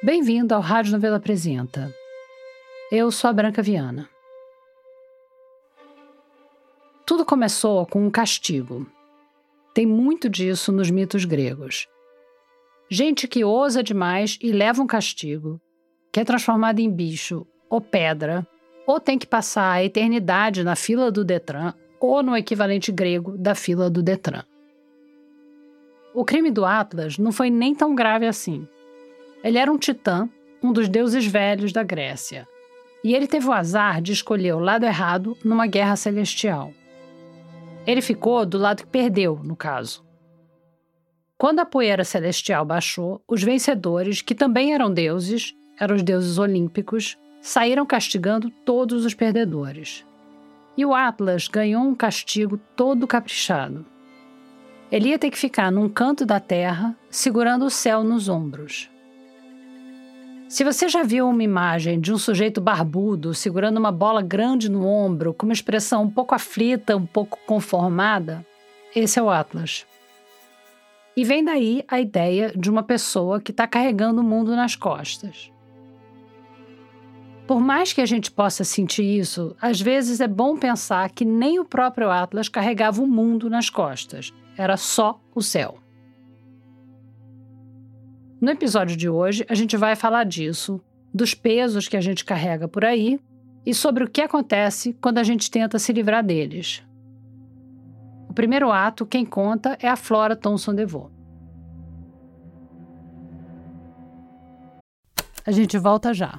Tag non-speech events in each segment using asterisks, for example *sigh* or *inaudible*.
Bem-vindo ao Rádio Novela Apresenta. Eu sou a Branca Viana. Tudo começou com um castigo. Tem muito disso nos mitos gregos. Gente que ousa demais e leva um castigo, que é transformada em bicho ou pedra, ou tem que passar a eternidade na fila do Detran ou no equivalente grego da fila do Detran. O crime do Atlas não foi nem tão grave assim. Ele era um titã, um dos deuses velhos da Grécia. E ele teve o azar de escolher o lado errado numa guerra celestial. Ele ficou do lado que perdeu, no caso. Quando a poeira celestial baixou, os vencedores, que também eram deuses, eram os deuses olímpicos, saíram castigando todos os perdedores. E o Atlas ganhou um castigo todo caprichado. Ele ia ter que ficar num canto da terra, segurando o céu nos ombros. Se você já viu uma imagem de um sujeito barbudo segurando uma bola grande no ombro, com uma expressão um pouco aflita, um pouco conformada, esse é o Atlas. E vem daí a ideia de uma pessoa que está carregando o mundo nas costas. Por mais que a gente possa sentir isso, às vezes é bom pensar que nem o próprio Atlas carregava o mundo nas costas, era só o céu. No episódio de hoje, a gente vai falar disso, dos pesos que a gente carrega por aí e sobre o que acontece quando a gente tenta se livrar deles. O primeiro ato, quem conta, é a Flora Thomson DeVoe. A gente volta já.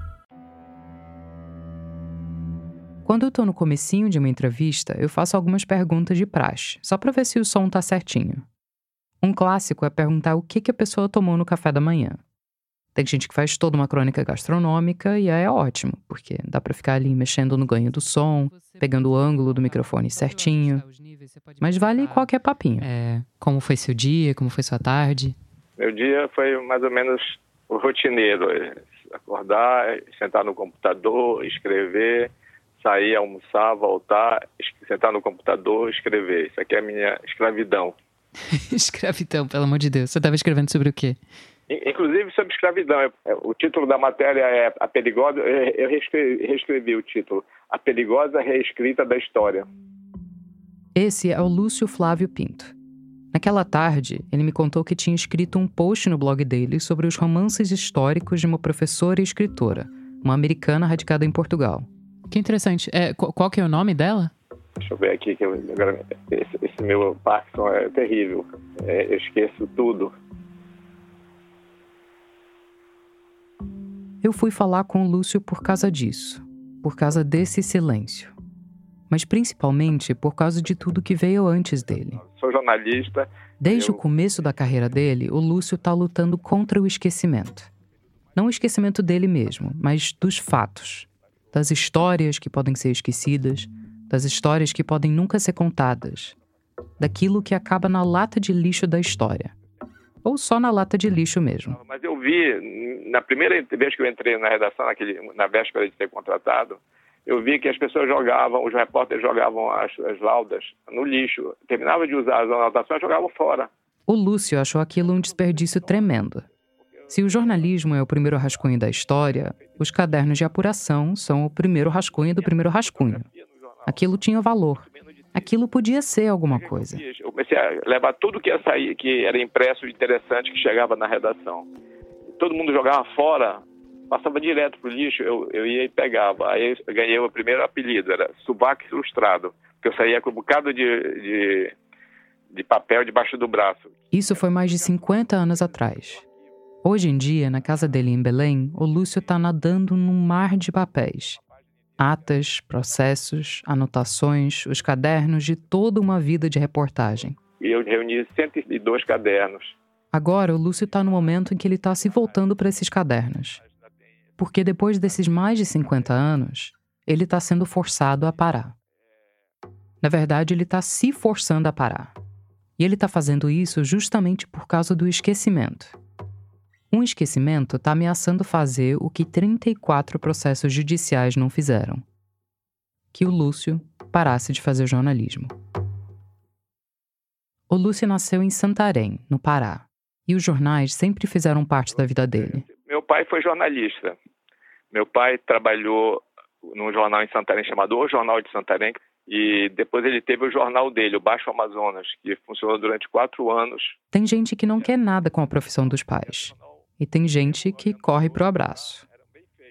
Quando eu tô no comecinho de uma entrevista, eu faço algumas perguntas de praxe, só para ver se o som tá certinho. Um clássico é perguntar o que, que a pessoa tomou no café da manhã. Tem gente que faz toda uma crônica gastronômica e aí é ótimo, porque dá para ficar ali mexendo no ganho do som, pegando o ângulo do microfone certinho. Mas vale qualquer papinho. É, como foi seu dia, como foi sua tarde? Meu dia foi mais ou menos rotineiro. Acordar, sentar no computador, escrever, sair, almoçar, voltar, sentar no computador, escrever. Isso aqui é a minha escravidão. *laughs* Escravidão, pelo amor de Deus. Você estava escrevendo sobre o quê? In- Inclusive sobre escravidão. É- O título da matéria é A Perigosa. Eu eu reescrevi, reescrevi o título. A Perigosa Reescrita da História. Esse é o Lúcio Flávio Pinto. Naquela tarde, ele me contou que tinha escrito um post no blog dele sobre os romances históricos de uma professora e escritora, uma americana radicada em Portugal. Que interessante. É, qu- qual que é o nome dela? Deixa eu ver aqui. Que eu, agora, esse, esse meu Parkinson é terrível. É, eu esqueço tudo. Eu fui falar com o Lúcio por causa disso, por causa desse silêncio. Mas principalmente por causa de tudo que veio antes dele. Sou jornalista. Desde Eu- o começo da carreira dele, o Lúcio está lutando contra o esquecimento. Não o esquecimento dele mesmo, mas dos fatos. Das histórias que podem ser esquecidas, das histórias que podem nunca ser contadas. Daquilo que acaba na lata de lixo da história. Ou só na lata de lixo mesmo. Mas eu vi, na primeira vez que eu entrei na redação, naquele, na véspera de ser contratado, eu vi que as pessoas jogavam, os repórteres jogavam as, as laudas no lixo. Terminava de usar as anotações e jogavam fora. O Lúcio achou aquilo um desperdício tremendo. Se o jornalismo é o primeiro rascunho da história, os cadernos de apuração são o primeiro rascunho do primeiro rascunho. Aquilo tinha valor. Aquilo podia ser alguma coisa. Eu comecei a levar tudo que ia sair, que era impresso interessante, que chegava na redação. Todo mundo jogava fora, passava direto pro lixo, eu, eu ia e pegava. Aí eu ganhei o primeiro apelido, era Subaco Ilustrado, porque eu saía com um bocado de, de, de papel debaixo do braço. Isso foi mais de 50 anos atrás. Hoje em dia, na casa dele em Belém, o Lúcio está nadando num mar de papéis. Atas, processos, anotações, os cadernos de toda uma vida de reportagem. Eu reuni 102 cadernos. Agora, o Lúcio está no momento em que ele está se voltando para esses cadernos. Porque depois desses mais de 50 anos, ele está sendo forçado a parar. Na verdade, ele está se forçando a parar. E ele está fazendo isso justamente por causa do esquecimento. Um esquecimento está ameaçando fazer o que 34 processos judiciais não fizeram: que o Lúcio parasse de fazer jornalismo. O Lúcio nasceu em Santarém, no Pará, e os jornais sempre fizeram parte da vida dele. Meu pai foi jornalista. Meu pai trabalhou num jornal em Santarém chamado O Jornal de Santarém, e depois ele teve o jornal dele, o Baixo Amazonas, que funcionou durante quatro anos. Tem gente que não quer nada com a profissão dos pais. E tem gente que corre pro abraço.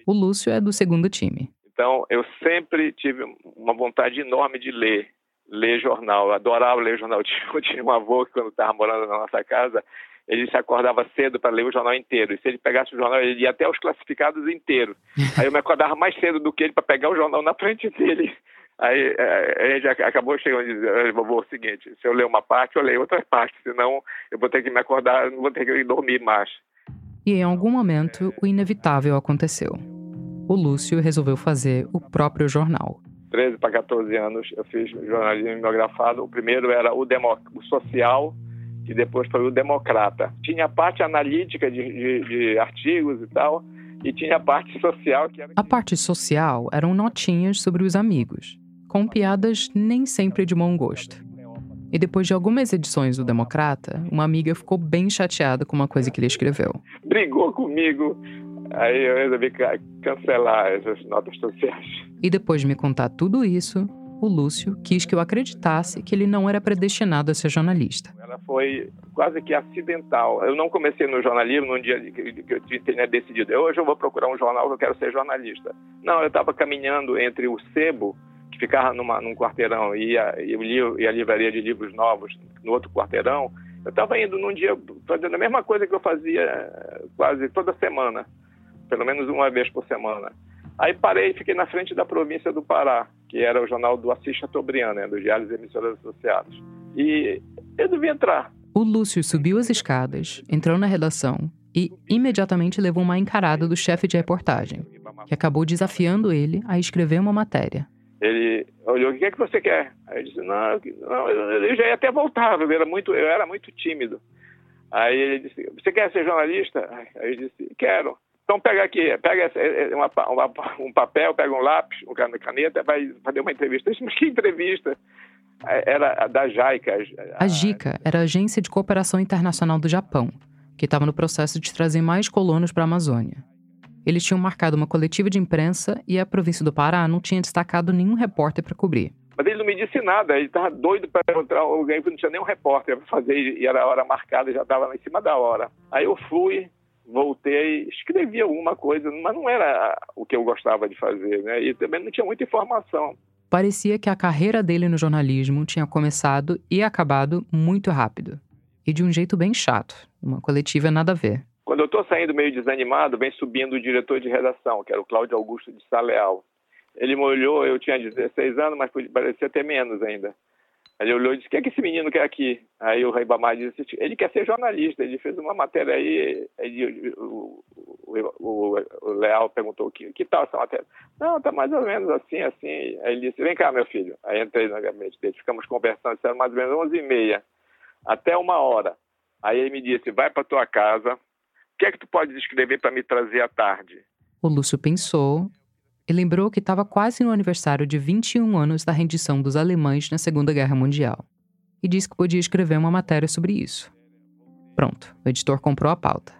O Lúcio é do segundo time. Então, eu sempre tive uma vontade enorme de ler, ler jornal. Eu adorava ler jornal. Eu *laughs* tinha um avô que, quando estava morando na nossa casa, ele se acordava cedo para ler o jornal inteiro. E se ele pegasse o jornal, ele ia até os classificados inteiros. *laughs* Aí eu me acordava mais cedo do que ele para pegar o jornal na frente dele. Aí a gente acabou chegando a dizer, vovô, é o seguinte, se eu ler uma parte, eu leio outra parte, senão eu vou ter que me acordar, não vou ter que dormir mais. E em algum momento, o inevitável aconteceu. O Lúcio resolveu fazer o próprio jornal. 13 para 14 anos eu fiz jornalismo mimeografado. O primeiro era o, demo, o social, e depois foi o democrata. Tinha a parte analítica de, de, de artigos e tal, e tinha a parte social que era... A parte social eram notinhas sobre os amigos com piadas nem sempre de bom gosto. E depois de algumas edições do Democrata, uma amiga ficou bem chateada com uma coisa que ele escreveu. Brigou comigo, aí eu resolvi cancelar essas notas sociais. E depois de me contar tudo isso, o Lúcio quis que eu acreditasse que ele não era predestinado a ser jornalista. Ela foi quase que acidental. Eu não comecei no jornalismo num dia que eu tinha decidido, hoje eu vou procurar um jornal que eu quero ser jornalista. Não, eu estava caminhando entre o sebo ficava numa, num quarteirão e a, e a livraria de livros novos no outro quarteirão, eu estava indo num dia fazendo a mesma coisa que eu fazia eh, quase toda semana, pelo menos uma vez por semana. Aí parei e fiquei na frente da província do Pará, que era o jornal do Assis Chateaubriand, né, dos Diários e Emissoras Associados. E eu devia entrar. O Lúcio subiu as escadas, entrou na redação e imediatamente levou uma encarada do chefe de reportagem, que acabou desafiando ele a escrever uma matéria. Ele olhou, o que é que você quer? Aí eu disse, não, não eu já ia até voltar, eu era muito, eu era muito tímido. Aí ele disse, você quer ser jornalista? Aí eu disse, quero. Então pega aqui, pega é, é, uma, uma, *laughs* um papel, pega um lápis, uma caneta, vai fazer uma entrevista. Eu disse, mas que entrevista? Era da JICA. A JICA era a Agência de Cooperação Internacional do Japão, que estava no processo de trazer mais colonos para a Amazônia. Eles tinham marcado uma coletiva de imprensa e a província do Pará não tinha destacado nenhum repórter para cobrir. Mas ele não me disse nada, ele estava doido para encontrar alguém, não tinha nenhum repórter para fazer, e era a hora marcada, já estava em cima da hora. Aí eu fui, voltei, escrevi alguma coisa, mas não era o que eu gostava de fazer, né? E também não tinha muita informação. Parecia que a carreira dele no jornalismo tinha começado e acabado muito rápido. E de um jeito bem chato, uma coletiva nada a ver. Quando eu estou saindo meio desanimado, vem subindo o diretor de redação, que era o Cláudio Augusto de Saleal. Ele me olhou, eu tinha 16 anos, mas parecia ter menos ainda. Ele olhou e disse: O que é que esse menino quer aqui? Aí o Ribamar disse: Ele quer ser jornalista. Ele fez uma matéria aí. o, o, o, o, Leal perguntou: que, que tal essa matéria? Não, tá mais ou menos assim, assim. Aí ele disse: Vem cá, meu filho. Aí entrei no gabinete dele, ficamos conversando, era mais ou menos 11 e meia, até uma hora. Aí ele me disse: Vai para tua casa, que é que tu pode escrever para me trazer à tarde? O Lúcio pensou e lembrou que estava quase no aniversário de 21 anos da rendição dos alemães na Segunda Guerra Mundial e disse que podia escrever uma matéria sobre isso. Pronto, o editor comprou a pauta.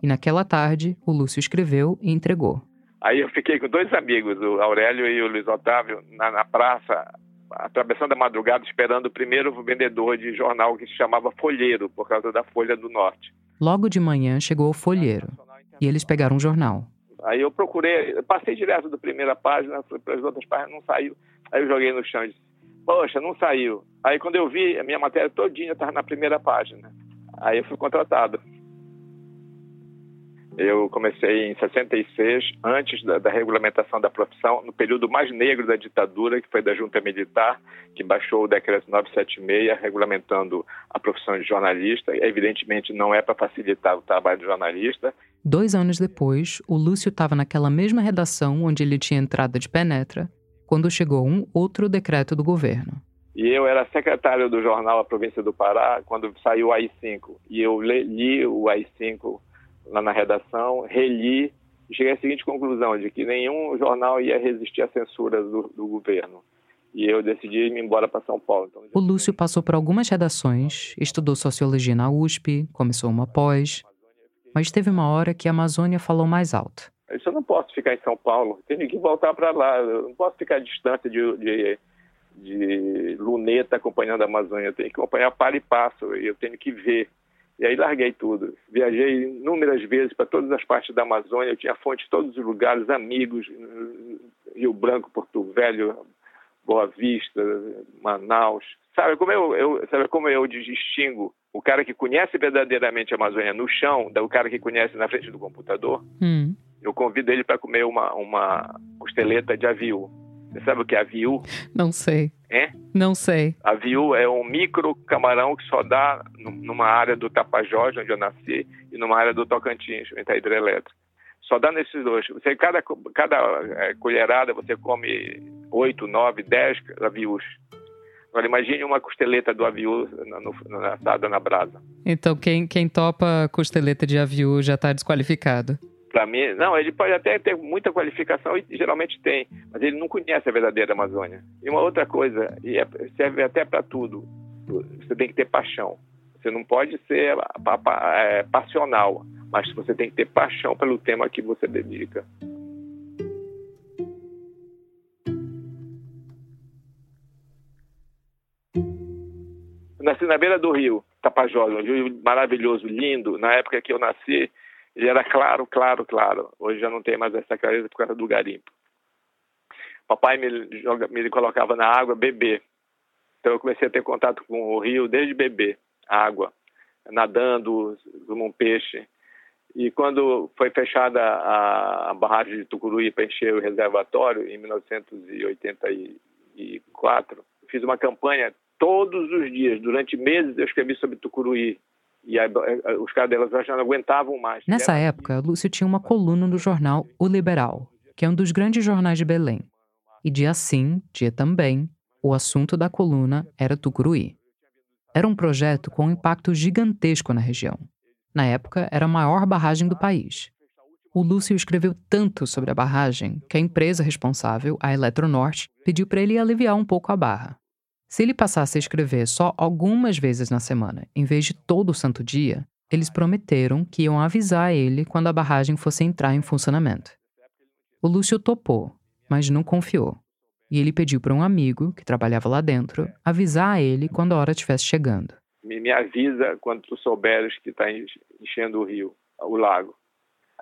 E naquela tarde, o Lúcio escreveu e entregou. Aí eu fiquei com dois amigos, o Aurélio e o Luiz Otávio, na, na praça, atravessando a madrugada, esperando o primeiro vendedor de jornal que se chamava Folheiro, por causa da Folha do Norte. Logo de manhã chegou o folheiro e eles pegaram um jornal. Aí eu procurei, eu passei direto da primeira página, para as outras páginas não saiu. Aí eu joguei no chão e disse, poxa, não saiu. Aí quando eu vi, a minha matéria todinha estava na primeira página. Aí eu fui contratado. Eu comecei em 66, antes da, da, regulamentação da profissão, no período mais negro da ditadura, que foi da junta militar, que baixou o decreto 976, regulamentando a profissão de jornalista. Evidentemente, não é para facilitar o trabalho de jornalista. Dois anos depois, o Lúcio estava naquela mesma redação onde ele tinha entrada de penetra, quando chegou um outro decreto do governo. E eu era secretário do jornal A Província do Pará, quando saiu o AI-5. E eu li o AI-5 lá na redação, reli e cheguei à seguinte conclusão, de que nenhum jornal ia resistir à censura do, do governo. E eu decidi ir embora para São Paulo. Então, o Lúcio passou por algumas redações, estudou sociologia na USP, começou uma pós, mas teve uma hora que a Amazônia falou mais alto. Eu não posso ficar em São Paulo, tenho que voltar para lá, eu não posso ficar distante de, de, de luneta acompanhando a Amazônia, eu tenho que acompanhar para e passo, eu tenho que ver. E aí larguei tudo. Viajei inúmeras vezes para todas as partes da Amazônia, eu tinha fontes em todos os lugares, amigos, Rio Branco, Porto Velho, Boa Vista, Manaus. Sabe como eu, eu, sabe como eu distingo o cara que conhece verdadeiramente a Amazônia no chão do cara que conhece na frente do computador? Hum. Eu convido ele para comer uma, uma costeleta de aviu. Você sabe o que é aviu? Não sei. É? Não sei. Aviu é um micro camarão que só dá numa área do Tapajós, onde eu nasci, e numa área do Tocantins, onde está hidrelétrica. Só dá nesses dois. Você, cada cada é, colherada você come oito, nove, dez avius. Agora imagine uma costeleta do aviu assada na brasa. Então quem, quem topa costeleta de aviu já está desqualificado para mim, não, ele pode até ter muita qualificação e geralmente tem, mas ele não conhece a verdadeira Amazônia. E uma outra coisa, e é, serve até para tudo, você tem que ter paixão. Você não pode ser é, passional, mas você tem que ter paixão pelo tema que você dedica. nasci na beira do rio, Tapajós, um rio maravilhoso, lindo. Na época que eu nasci, ele era claro, claro, claro. Hoje já não tem mais essa clareza por causa do garimpo. Papai me, joga, me colocava na água beber. Então eu comecei a ter contato com o rio desde bebê, água, nadando como um peixe. E quando foi fechada a, a barragem de Tucuruí para encher o reservatório, em 1984, fiz uma campanha todos os dias, durante meses eu escrevi sobre Tucuruí, e a, a, os caras já não aguentavam mais. Nessa época, Lúcio tinha uma coluna no jornal O Liberal, que é um dos grandes jornais de Belém. E dia sim, dia também, o assunto da coluna era Tucuruí. Era um projeto com um impacto gigantesco na região. Na época, era a maior barragem do país. O Lúcio escreveu tanto sobre a barragem que a empresa responsável, a Eletronorte, pediu para ele aliviar um pouco a barra. Se ele passasse a escrever só algumas vezes na semana, em vez de todo o santo dia, eles prometeram que iam avisar ele quando a barragem fosse entrar em funcionamento. O Lúcio topou, mas não confiou. E ele pediu para um amigo, que trabalhava lá dentro, avisar a ele quando a hora estivesse chegando. Me, me avisa quando tu souberes que está enchendo o rio, o lago.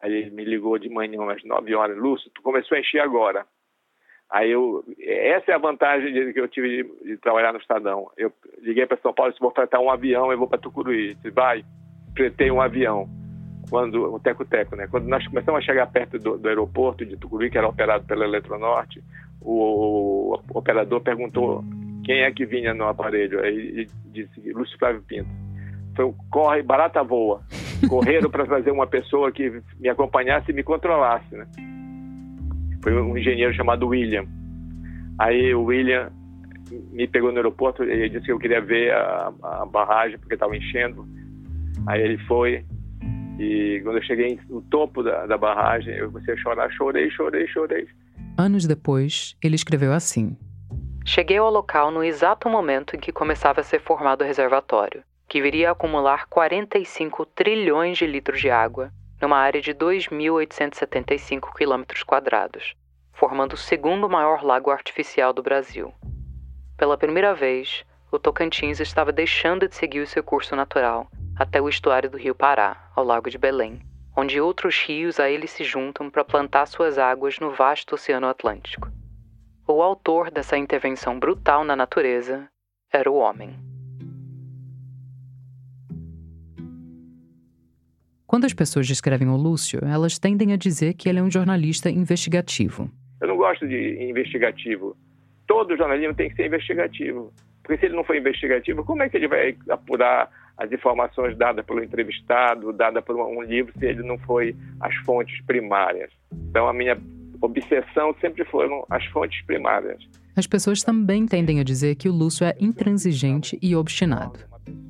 Aí ele me ligou de manhã, às 9 horas. Lúcio, tu começou a encher agora. Aí eu, essa é a vantagem de, que eu tive de, de, trabalhar no Estadão. Eu liguei para São Paulo e disse, vou fretar um avião, eu vou para Tucuruí. Disse, vai, fretei um avião. Quando, o teco-teco, né? Quando nós começamos a chegar perto do, do aeroporto de Tucuruí, que era operado pela Eletronorte, o, o, operador perguntou quem é que vinha no aparelho. Aí disse, Lúcio Flávio Pinto. Foi um corre, barata voa. Correram para trazer uma pessoa que me acompanhasse e me controlasse, né? Foi um engenheiro chamado William. Aí o William me pegou no aeroporto, ele disse que eu queria ver a, a barragem porque estava enchendo. Aí ele foi, E quando eu cheguei no topo da, da barragem, eu comecei a chorar, chorei, chorei, chorei. Anos depois, ele escreveu assim: Cheguei ao local no exato momento em que começava a ser formado o reservatório, que viria a acumular 45 trilhões de litros de água numa área de 2.875 quilômetros quadrados, formando o segundo maior lago artificial do Brasil. Pela primeira vez, o Tocantins estava deixando de seguir o seu curso natural até o estuário do rio Pará, ao Lago de Belém, onde outros rios a ele se juntam para plantar suas águas no vasto Oceano Atlântico. O autor dessa intervenção brutal na natureza era o homem. Quando as pessoas descrevem o Lúcio, elas tendem a dizer que ele é um jornalista investigativo. Eu não gosto de investigativo. Todo jornalismo tem que ser investigativo. Porque se ele não for investigativo, como é que ele vai apurar as informações dadas pelo entrevistado, dadas por um livro, se ele não foi as fontes primárias? Então, a minha obsessão sempre foram as fontes primárias. As pessoas também tendem a dizer que o Lúcio é intransigente e obstinado.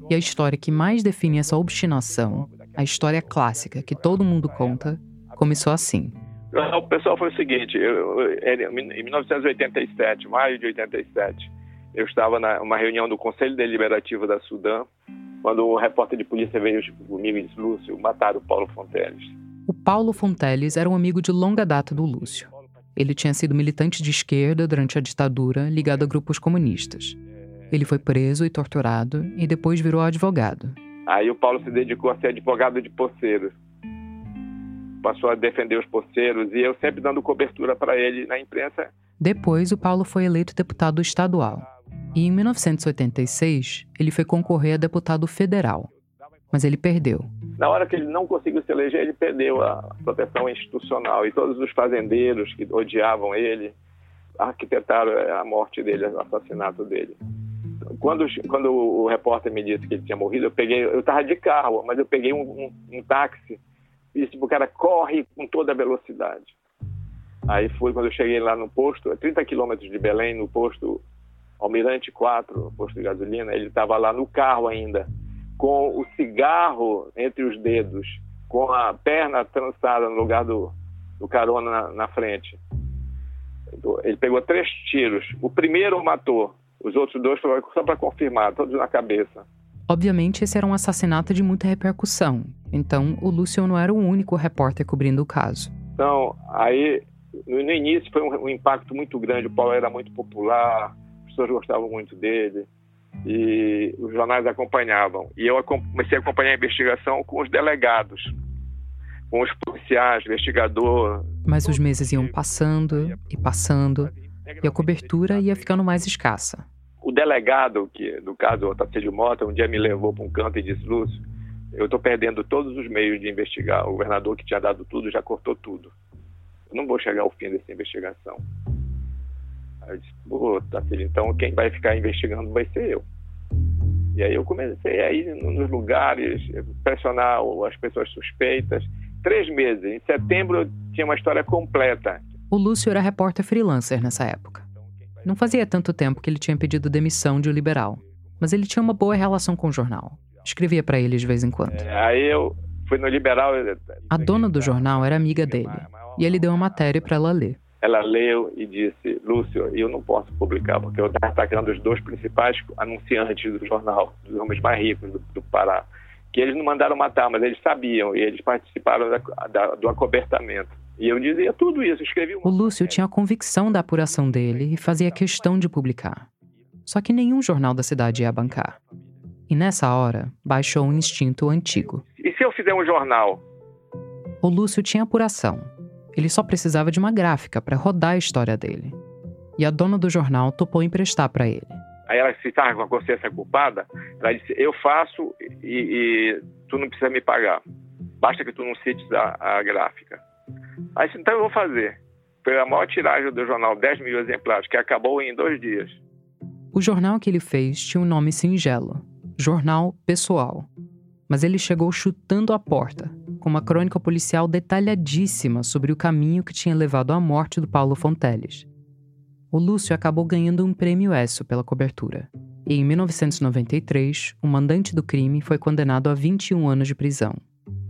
E a história que mais define essa obstinação, a história clássica que todo mundo conta, começou assim. O pessoal foi o seguinte, eu, eu, em 1987, maio de 87, eu estava numa reunião do Conselho Deliberativo da Sudã, quando o repórter de polícia veio comigo e disse, Lúcio, mataram o Paulo Fonteles. O Paulo Fonteles era um amigo de longa data do Lúcio. Ele tinha sido militante de esquerda durante a ditadura, ligado a grupos comunistas. Ele foi preso e torturado e depois virou advogado. Aí o Paulo se dedicou a ser advogado de poceiros. Passou a defender os poceiros e eu sempre dando cobertura para ele na imprensa. Depois, o Paulo foi eleito deputado estadual. E em 1986, ele foi concorrer a deputado federal. Mas ele perdeu. Na hora que ele não conseguiu se eleger, ele perdeu a proteção institucional. E todos os fazendeiros que odiavam ele arquitetaram a morte dele, o assassinato dele. Quando, quando o repórter me disse que ele tinha morrido, eu peguei, eu estava de carro, mas eu peguei um, um, um táxi e disse pro cara, corre com toda a velocidade. Aí foi quando eu cheguei lá no posto, a 30 quilômetros de Belém, no posto Almirante 4, posto de gasolina, ele estava lá no carro ainda, com o cigarro entre os dedos, com a perna trançada no lugar do, do carona na, na frente. Ele pegou três tiros. O primeiro o matou, os outros dois foram só para confirmar, todos na cabeça. Obviamente, esse era um assassinato de muita repercussão. Então, o Lúcio não era o único repórter cobrindo o caso. Então, aí, no, início foi um, um impacto muito grande. O Paulo era muito popular, pessoas gostavam muito dele e os jornais acompanhavam. E eu comecei a acompanhar a investigação com os delegados, com os policiais, investigador. Mas os meses iam passando e passando e a cobertura ia ficando mais escassa. O delegado, que no caso o Tarcísio Mota, um dia me levou para um canto e disse: Lúcio, eu estou perdendo todos os meios de investigar. O governador que tinha dado tudo já cortou tudo. Eu não vou chegar ao fim dessa investigação. Aí eu disse, pô, filho, então quem vai ficar investigando vai ser eu. E aí eu comecei a ir nos lugares, pressionar as pessoas suspeitas. Três meses. Em setembro eu tinha uma história completa. O Lúcio era repórter freelancer nessa época. Não fazia tanto tempo que ele tinha pedido demissão de o Liberal, mas ele tinha uma boa relação com o jornal. Escrevia para ele de vez em quando. É, aí eu fui no Liberal. A dona do jornal era amiga dele, e ele deu uma matéria para ela ler ela leu e disse: Lúcio, eu não posso publicar porque eu estava atacando os dois principais anunciantes do jornal, dos homens mais ricos do, do, Pará, que eles não mandaram matar, mas eles sabiam e eles participaram da, da, do acobertamento. E eu dizia tudo isso, escrevi. O Lúcio tinha a convicção da apuração dele e fazia questão de publicar. Só que nenhum jornal da cidade ia bancar. E nessa hora, baixou um instinto antigo. E se eu fizer um jornal? O Lúcio tinha apuração ele só precisava de uma gráfica para rodar a história dele. E a dona do jornal topou emprestar para ele. Aí ela se estava com a consciência culpada, ela disse: Eu faço e, e, tu não precisa me pagar. Basta que tu não cites a, a gráfica. Aí Então eu vou fazer. Foi a maior tiragem do jornal, 10 mil exemplares, que acabou em dois dias. O jornal que ele fez tinha um nome singelo: Jornal Pessoal. Mas ele chegou chutando a porta, com uma crônica policial detalhadíssima sobre o caminho que tinha levado à morte do Paulo Fonteles. O Lúcio acabou ganhando um prêmio ESSO pela cobertura. E em 1993, o mandante do crime foi condenado a 21 anos de prisão.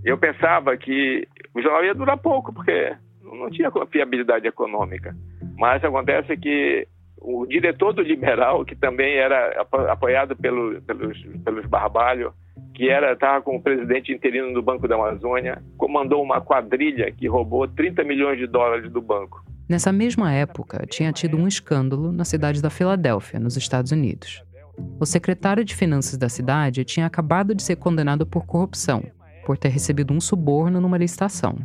Eu pensava que o jornal ia durar pouco, porque não tinha fiabilidade econômica. Mas acontece que o diretor do Liberal, que também era apoiado pelo, pelos, pelos Barbalho, que era estava com o presidente interino do Banco da Amazônia, comandou uma quadrilha que roubou 30 milhões de dólares do banco. Nessa mesma época, tinha tido um escândalo na cidade da Filadélfia, nos Estados Unidos. O secretário de Finanças da cidade tinha acabado de ser condenado por corrupção, por ter recebido um suborno numa licitação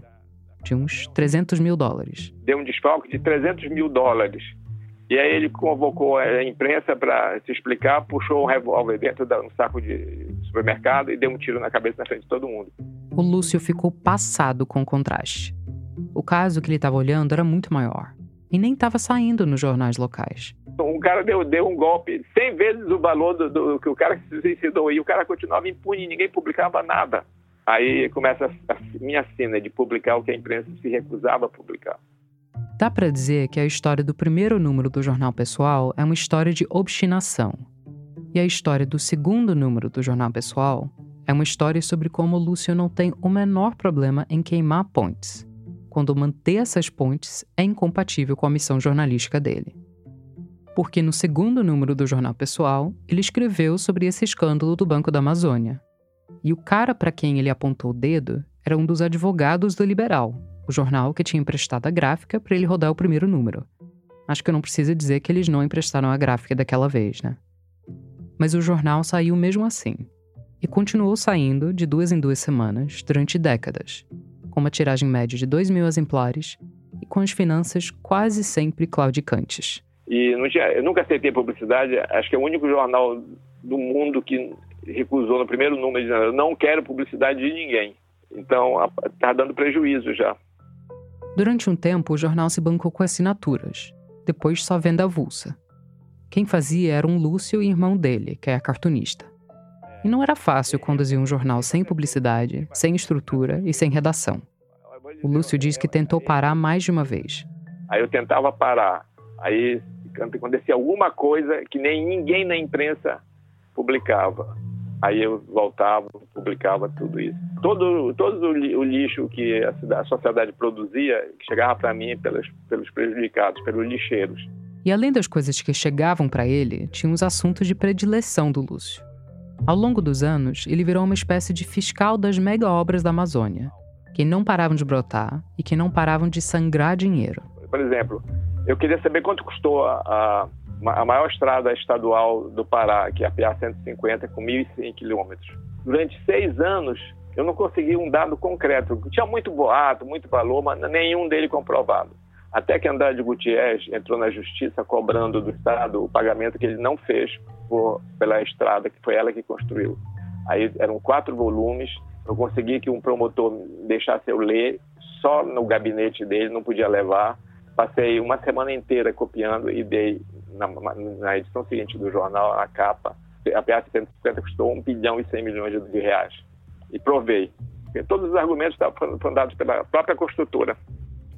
de uns 300 mil dólares. Deu um desfalque de 300 mil dólares. E aí ele convocou a imprensa para se explicar, puxou um revólver dentro de um saco de supermercado e deu um tiro na cabeça na frente de todo mundo. O Lúcio ficou passado com o contraste. O caso que ele estava olhando era muito maior e nem estava saindo nos jornais locais. Um cara deu, deu um golpe 100 vezes o valor do, do que o cara se suicidou e o cara continuava impune, ninguém publicava nada. Aí começa a, minha cena de publicar o que a imprensa se recusava a publicar. Dá para dizer que a história do primeiro número do Jornal Pessoal é uma história de obstinação. E a história do segundo número do Jornal Pessoal é uma história sobre como Lúcio não tem o menor problema em queimar pontes, quando manter essas pontes é incompatível com a missão jornalística dele. Porque no segundo número do Jornal Pessoal, ele escreveu sobre esse escândalo do Banco da Amazônia. E o cara para quem ele apontou o dedo era um dos advogados do Liberal, o jornal que tinha emprestado a gráfica para ele rodar o primeiro número. Acho que eu não preciso dizer que eles não emprestaram a gráfica daquela vez, né? Mas o jornal saiu mesmo assim. E continuou saindo de duas em duas semanas durante décadas, com uma tiragem média de 2 mil exemplares e com as finanças quase sempre claudicantes. E tinha, eu nunca aceitei publicidade, acho que é o único jornal do mundo que recusou no primeiro número dizendo eu não quero publicidade de ninguém. Então está dando prejuízo já. Durante um tempo, o jornal se bancou com assinaturas, depois só venda avulsa. Quem fazia era um Lúcio e irmão dele, que é cartunista. E não era fácil conduzir um jornal sem publicidade, sem estrutura e sem redação. O Lúcio diz que tentou parar mais de uma vez. Aí eu tentava parar. Aí acontecia alguma coisa que nem ninguém na imprensa publicava. Aí eu voltava, publicava tudo isso. Todo, todo o lixo que a, cidade, a sociedade produzia chegava para mim pelos, pelos prejudicados, pelos lixeiros. E além das coisas que chegavam para ele, tinha os assuntos de predileção do Lúcio. Ao longo dos anos, ele virou uma espécie de fiscal das mega obras da Amazônia, que não paravam de brotar e que não paravam de sangrar dinheiro. Por exemplo, eu queria saber quanto custou a, a a maior estrada estadual do Pará, que é a PA 150, com 1.100 quilômetros. Durante seis anos, eu não consegui um dado concreto. Tinha muito boato, muito valor, mas nenhum dele comprovado. Até que Andrade Gutierrez entrou na justiça cobrando do Estado o pagamento que ele não fez por, pela estrada, que foi ela que construiu. Aí eram quatro volumes. Eu consegui que um promotor deixasse eu ler só no gabinete dele, não podia levar. Passei uma semana inteira copiando e dei na, na, edição seguinte do jornal, a capa, a PA 150 custou 1 bilhão e 100 milhões de reais. E provei. Porque todos os argumentos estavam dados pela própria construtora.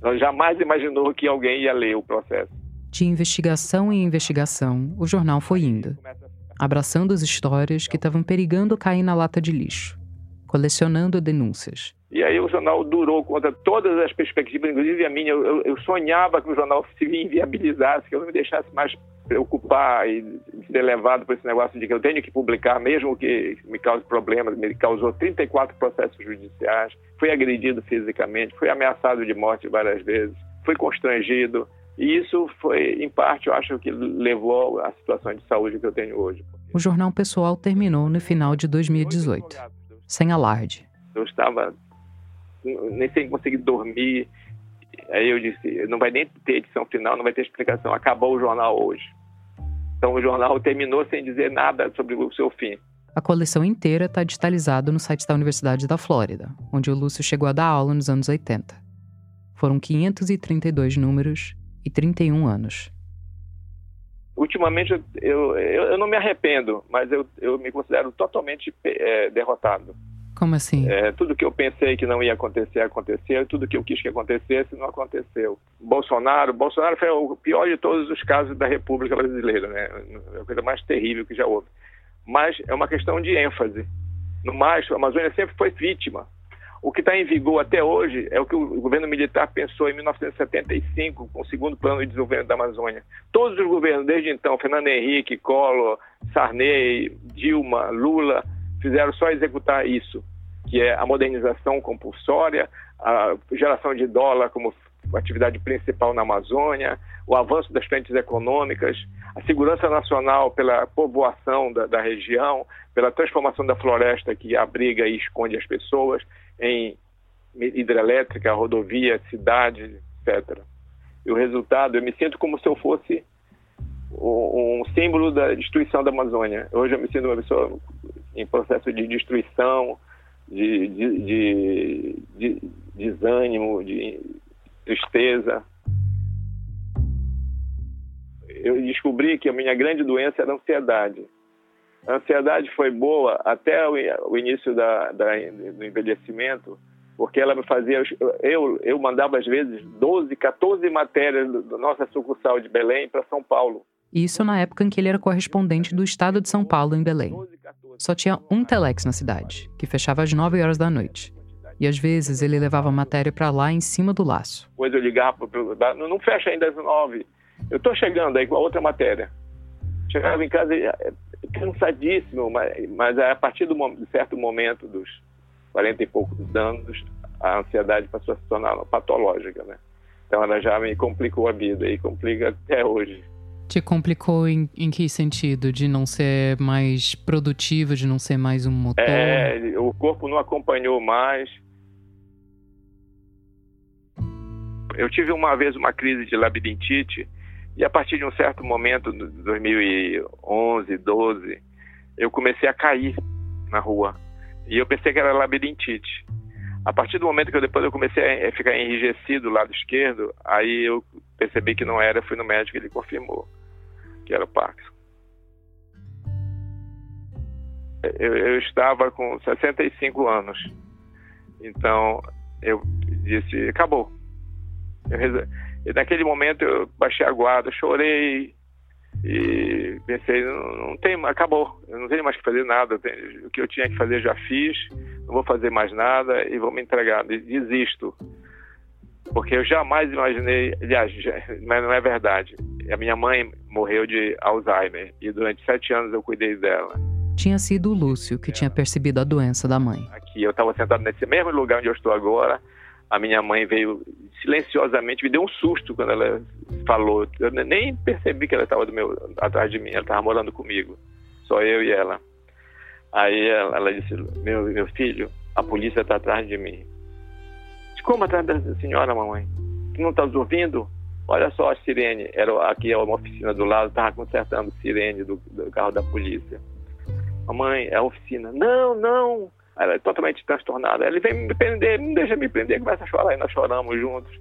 Ela jamais imaginou que alguém ia ler o processo. De investigação em investigação, o jornal foi indo, abraçando as histórias que estavam perigando cair na lata de lixo, colecionando denúncias. E aí o jornal durou contra todas as perspectivas, inclusive a minha. Eu, eu sonhava que o jornal se inviabilizasse, que eu não me deixasse mais preocupar e ser levado por esse negócio de que eu tenho que publicar, mesmo que me cause problemas. Me causou 34 processos judiciais, fui agredido fisicamente, fui ameaçado de morte várias vezes, fui constrangido. E isso foi, em parte, eu acho que levou à situação de saúde que eu tenho hoje. O jornal pessoal terminou no final de 2018, sem alarde. Eu estava nem sem conseguir dormir. Aí eu disse, não vai nem ter edição final, não vai ter explicação. Acabou o jornal hoje. Então o jornal terminou sem dizer nada sobre o seu fim. A coleção inteira está digitalizada no site da Universidade da Flórida, onde o Lúcio chegou a dar aula nos anos 80. Foram 532 números e 31 anos. Ultimamente eu, eu, eu não me arrependo, mas eu, eu me considero totalmente é, derrotado. Como assim? É, tudo que eu pensei que não ia acontecer, aconteceu. Tudo que eu quis que acontecesse, não aconteceu. Bolsonaro, Bolsonaro foi o pior de todos os casos da República Brasileira, né? É a coisa mais terrível que já houve. Mas é uma questão de ênfase. No mais, a Amazônia sempre foi vítima. O que está em vigor até hoje é o que o governo militar pensou em 1975, com o segundo plano de desenvolvimento da Amazônia. Todos os governos, desde então, Fernando Henrique, Collor, Sarney, Dilma, Lula, fizeram só executar isso, que é a modernização compulsória, a geração de dólar como atividade principal na Amazônia, o avanço das frentes econômicas, a segurança nacional pela povoação da, da região, pela transformação da floresta que abriga e esconde as pessoas em hidrelétrica, rodovia, cidade, etc. E o resultado, eu me sinto como se eu fosse um símbolo da destruição da Amazônia. Hoje eu me sinto uma pessoa em processo de destruição, de, de, de, de desânimo, de tristeza. Eu descobri que a minha grande doença era a ansiedade. A ansiedade foi boa até o, início da, da, do envelhecimento, porque ela me fazia. Eu, eu mandava, às vezes, 12, 14 matérias da nossa sucursal de Belém para São Paulo. Isso na época em que ele era correspondente do estado de São Paulo, em Belém. Só tinha um telex na cidade, que fechava às 9 horas da noite. E às vezes ele levava a matéria para lá em cima do laço. Depois eu ligava, não fecha ainda às 9. Eu estou chegando aí com a outra matéria. Chegava em casa é, cansadíssimo, mas, mas a partir de um certo momento, dos 40 e poucos anos, a ansiedade passou a se tornar patológica, né? Então ela já me complicou a vida e complica até hoje. Te complicou em, em que sentido? De não ser mais produtivo, de não ser mais um motor? É, o corpo não acompanhou mais. Eu tive uma vez uma crise de labirintite e a partir de um certo momento, 2011, 12, eu comecei a cair na rua. E eu pensei que era labirintite. A partir do momento que eu depois eu comecei a ficar enrijecido do lado esquerdo, aí eu percebi que não era, fui no médico e ele confirmou que era o Parkinson. Eu, eu estava com 65 anos, então eu disse, acabou. Eu, e naquele momento eu baixei a guarda, chorei e pensei, não, não tem, acabou, eu não tenho mais que fazer nada, tenho, o que eu tinha que fazer já fiz, não vou fazer mais nada e vou me entregar, desisto. Porque eu jamais imaginei, aliás, já, mas não é verdade. A minha mãe morreu de Alzheimer e durante sete anos eu cuidei dela. Tinha sido o Lúcio que é. tinha percebido a doença da mãe. Aqui, eu estava sentado nesse mesmo lugar onde eu estou agora, a minha mãe veio silenciosamente, me deu um susto quando ela falou. Eu nem percebi que ela estava atrás de mim, ela estava morando comigo, só eu e ela. Aí ela, ela disse: meu, meu filho, a polícia está atrás de mim. Disse, Como atrás da senhora, mamãe? Tu não está ouvindo? Olha só a sirene. Era, aqui é uma oficina do lado, estava consertando sirene do, do carro da polícia. Mamãe, é a oficina. Não, não. Ela é totalmente transtornada. Ele vem me prender, não deixa me prender, começa a chorar e nós choramos juntos.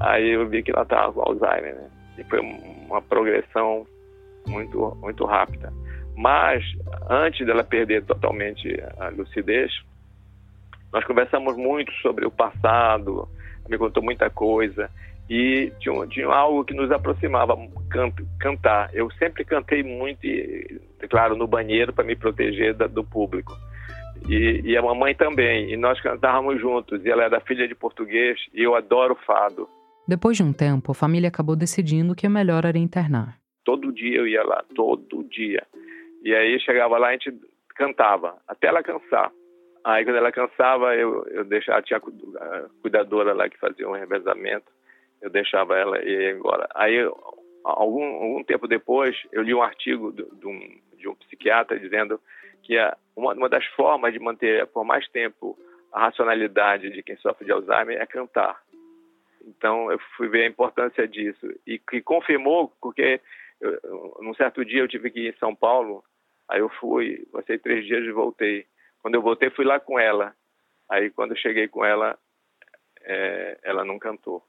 Aí eu vi que ela estava com Alzheimer, né? E foi uma progressão muito, muito rápida. Mas antes dela perder totalmente a lucidez, nós conversamos muito sobre o passado, me contou muita coisa e tinha, tinha algo que nos aproximava, can, cantar. Eu sempre cantei muito, e, claro, no banheiro para me proteger da, do público. E, e, a mamãe também. E nós cantávamos juntos. E ela era filha de português e eu adoro fado. Depois de um tempo, a família acabou decidindo que o melhor era internar. Todo dia eu ia lá, todo dia. E aí chegava lá e a gente cantava, até ela cansar. Aí quando ela cansava, eu, eu deixava, tinha a cuidadora lá que fazia um revezamento, eu deixava ela ir embora. Aí, algum, algum tempo depois, eu li um artigo de, de, um, de um psiquiatra dizendo que a, uma, uma das formas de manter por mais tempo a racionalidade de quem sofre de Alzheimer é cantar. Então, eu fui ver a importância disso. E que confirmou, porque eu, num certo dia eu tive que ir em São Paulo, aí eu fui, passei três dias e voltei. Quando eu voltei, fui lá com ela. Aí, quando eu cheguei com ela, é, ela não cantou.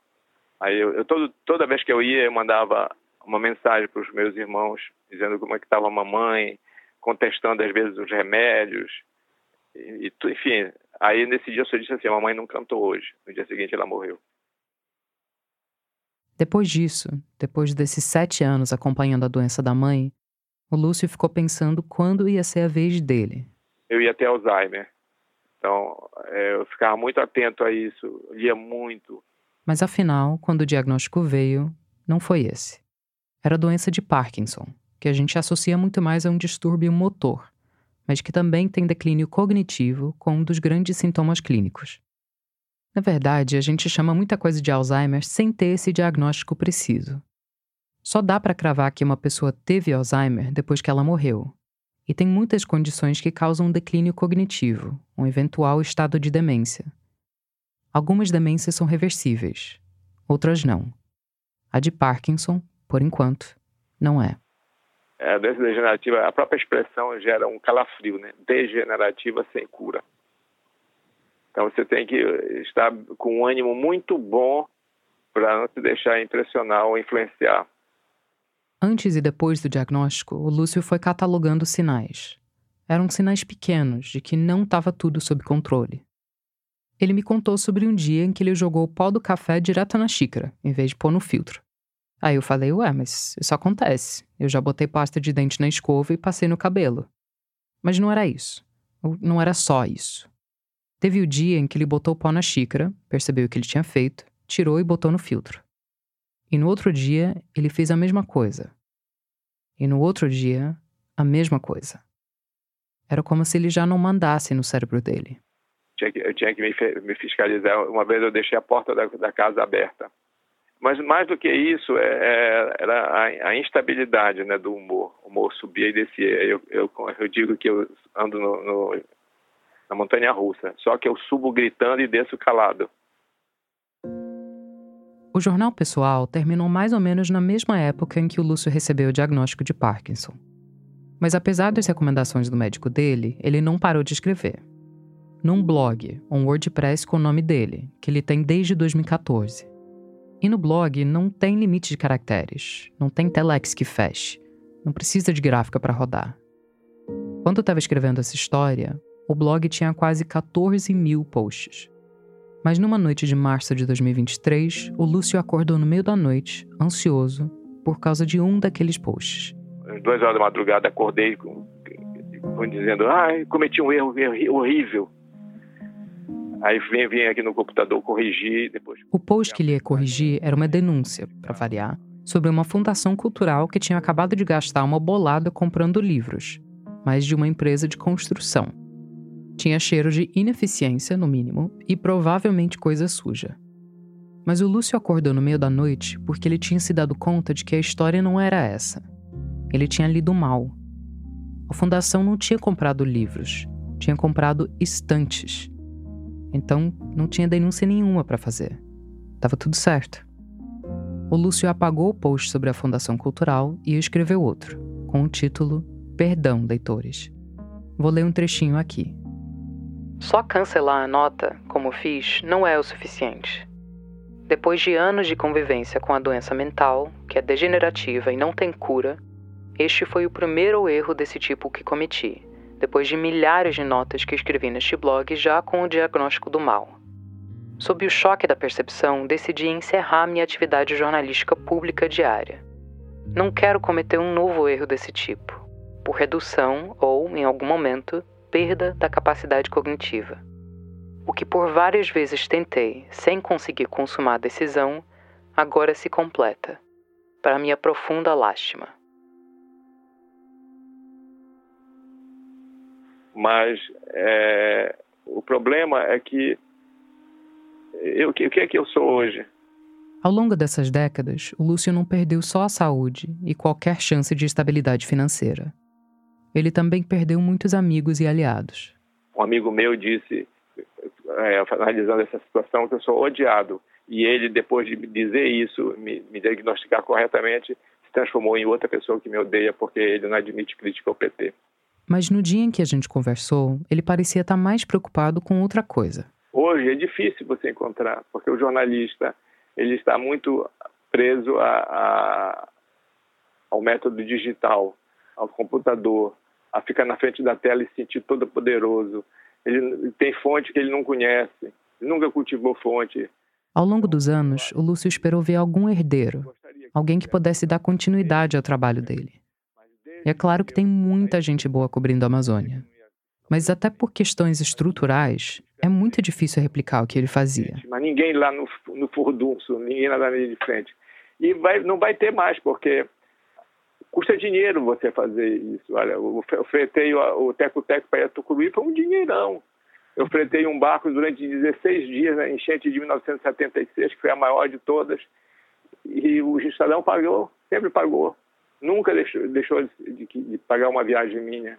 Aí, eu, eu todo, toda vez que eu ia, eu mandava uma mensagem para os meus irmãos, dizendo como é que estava a mamãe, contestando às vezes os remédios. E, e, enfim, aí nesse dia eu só disse assim: a mamãe não cantou hoje. No dia seguinte ela morreu. Depois disso, depois desses sete anos acompanhando a doença da mãe, o Lúcio ficou pensando quando ia ser a vez dele, eu ia ter Alzheimer. Então, é, eu ficava muito atento a isso, lia muito. Mas afinal, quando o diagnóstico veio, não foi esse. Era a doença de Parkinson, que a gente associa muito mais a um distúrbio motor, mas que também tem declínio cognitivo como um dos grandes sintomas clínicos. Na verdade, a gente chama muita coisa de Alzheimer sem ter esse diagnóstico preciso. Só dá para cravar que uma pessoa teve Alzheimer depois que ela morreu. E tem muitas condições que causam um declínio cognitivo, um eventual estado de demência. Algumas demências são reversíveis, outras não. A de Parkinson, por enquanto, não é. É a doença degenerativa, a própria expressão gera um calafrio, né? Degenerativa sem cura. Então você tem que estar com um ânimo muito bom para não se deixar impressionar ou influenciar. Antes e depois do diagnóstico, o Lúcio foi catalogando sinais. Eram sinais pequenos de que não estava tudo sob controle. Ele me contou sobre um dia em que ele jogou o pó do café direto na xícara, em vez de pôr no filtro. Aí eu falei, ué, mas isso acontece. Eu já botei pasta de dente na escova e passei no cabelo. Mas não era isso. Não era só isso. Teve o dia em que ele botou o pó na xícara, percebeu o que ele tinha feito, tirou e botou no filtro. E no outro dia, ele fez a mesma coisa. E no outro dia, a mesma coisa. Era como se ele já não mandasse no cérebro dele. Eu tinha que me fiscalizar. Uma vez eu deixei a porta da, da casa aberta. Mas mais do que isso, é, é, era a, a, instabilidade né, do humor. O humor subia e descia. Eu, eu, eu digo que eu ando no, no, na montanha russa. Só que eu subo gritando e desço calado. O jornal pessoal terminou mais ou menos na mesma época em que o Lúcio recebeu o diagnóstico de Parkinson. Mas apesar das recomendações do médico dele, ele não parou de escrever. Num blog, um WordPress com o nome dele, que ele tem desde 2014. E no blog não tem limite de caracteres, não tem telex que feche, não precisa de gráfica para rodar. Quando eu estava escrevendo essa história, o blog tinha quase 14 mil posts. Mas numa noite de março de 2023, o Lúcio acordou no meio da noite, ansioso, por causa de um daqueles posts. Às duas horas da madrugada acordei com, dizendo, ai, cometi um erro horrível. Aí vim, vim aqui no computador corrigir depois. O post que ele ia corrigir era uma denúncia, para variar, sobre uma fundação cultural que tinha acabado de gastar uma bolada comprando livros, mas de uma empresa de construção. Tinha cheiro de ineficiência, no mínimo, e provavelmente coisa suja. Mas o Lúcio acordou no meio da noite porque ele tinha se dado conta de que a história não era essa. Ele tinha lido mal. A fundação não tinha comprado livros, tinha comprado estantes. Então, não tinha denúncia nenhuma para fazer. Tava tudo certo. O Lúcio apagou o post sobre a Fundação Cultural e escreveu outro, com o título Perdão, leitores. Vou ler um trechinho aqui. Só cancelar a nota, como fiz, não é o suficiente. Depois de anos de convivência com a doença mental, que é degenerativa e não tem cura, este foi o primeiro erro desse tipo que cometi, depois de milhares de notas que escrevi neste blog já com o diagnóstico do mal. Sob o choque da percepção, decidi encerrar minha atividade jornalística pública diária. Não quero cometer um novo erro desse tipo, por redução ou, em algum momento, perda da capacidade cognitiva. O que por várias vezes tentei sem conseguir consumar a decisão, agora se completa, para minha profunda lástima. Mas é, o problema é que eu, o que é que eu sou hoje? Ao longo dessas décadas, o Lúcio não perdeu só a saúde e qualquer chance de estabilidade financeira ele também perdeu muitos amigos e aliados. Um amigo meu disse, é, analisando essa situação, que eu sou odiado. E ele, depois de dizer isso, me, me diagnosticar corretamente, se transformou em outra pessoa que me odeia porque ele não admite crítica ao PT. Mas no dia em que a gente conversou, ele parecia estar mais preocupado com outra coisa. Hoje é difícil você encontrar, porque o jornalista ele está muito preso a, a, ao método digital, ao computador, a ficar na frente da tela e se sentir todo poderoso. Ele tem fonte que ele não conhece, nunca cultivou fonte. Ao longo dos anos, o Lúcio esperou ver algum herdeiro, alguém que pudesse dar continuidade ao trabalho dele. E é claro que tem muita gente boa cobrindo a Amazônia. Mas até por questões estruturais, é muito difícil replicar o que ele fazia. Mas ninguém lá no, no furdunço, ninguém lá na linha de frente. E vai, não vai ter mais, porque custa dinheiro você fazer isso. Olha, eu fretei o Teco-Teco para Tucuruí, foi um dinheirão. Eu fretei um barco durante 16 dias na enchente de 1976, que foi a maior de todas, e o Estadão pagou, sempre pagou. Nunca deixou, deixou de, de, pagar uma viagem minha.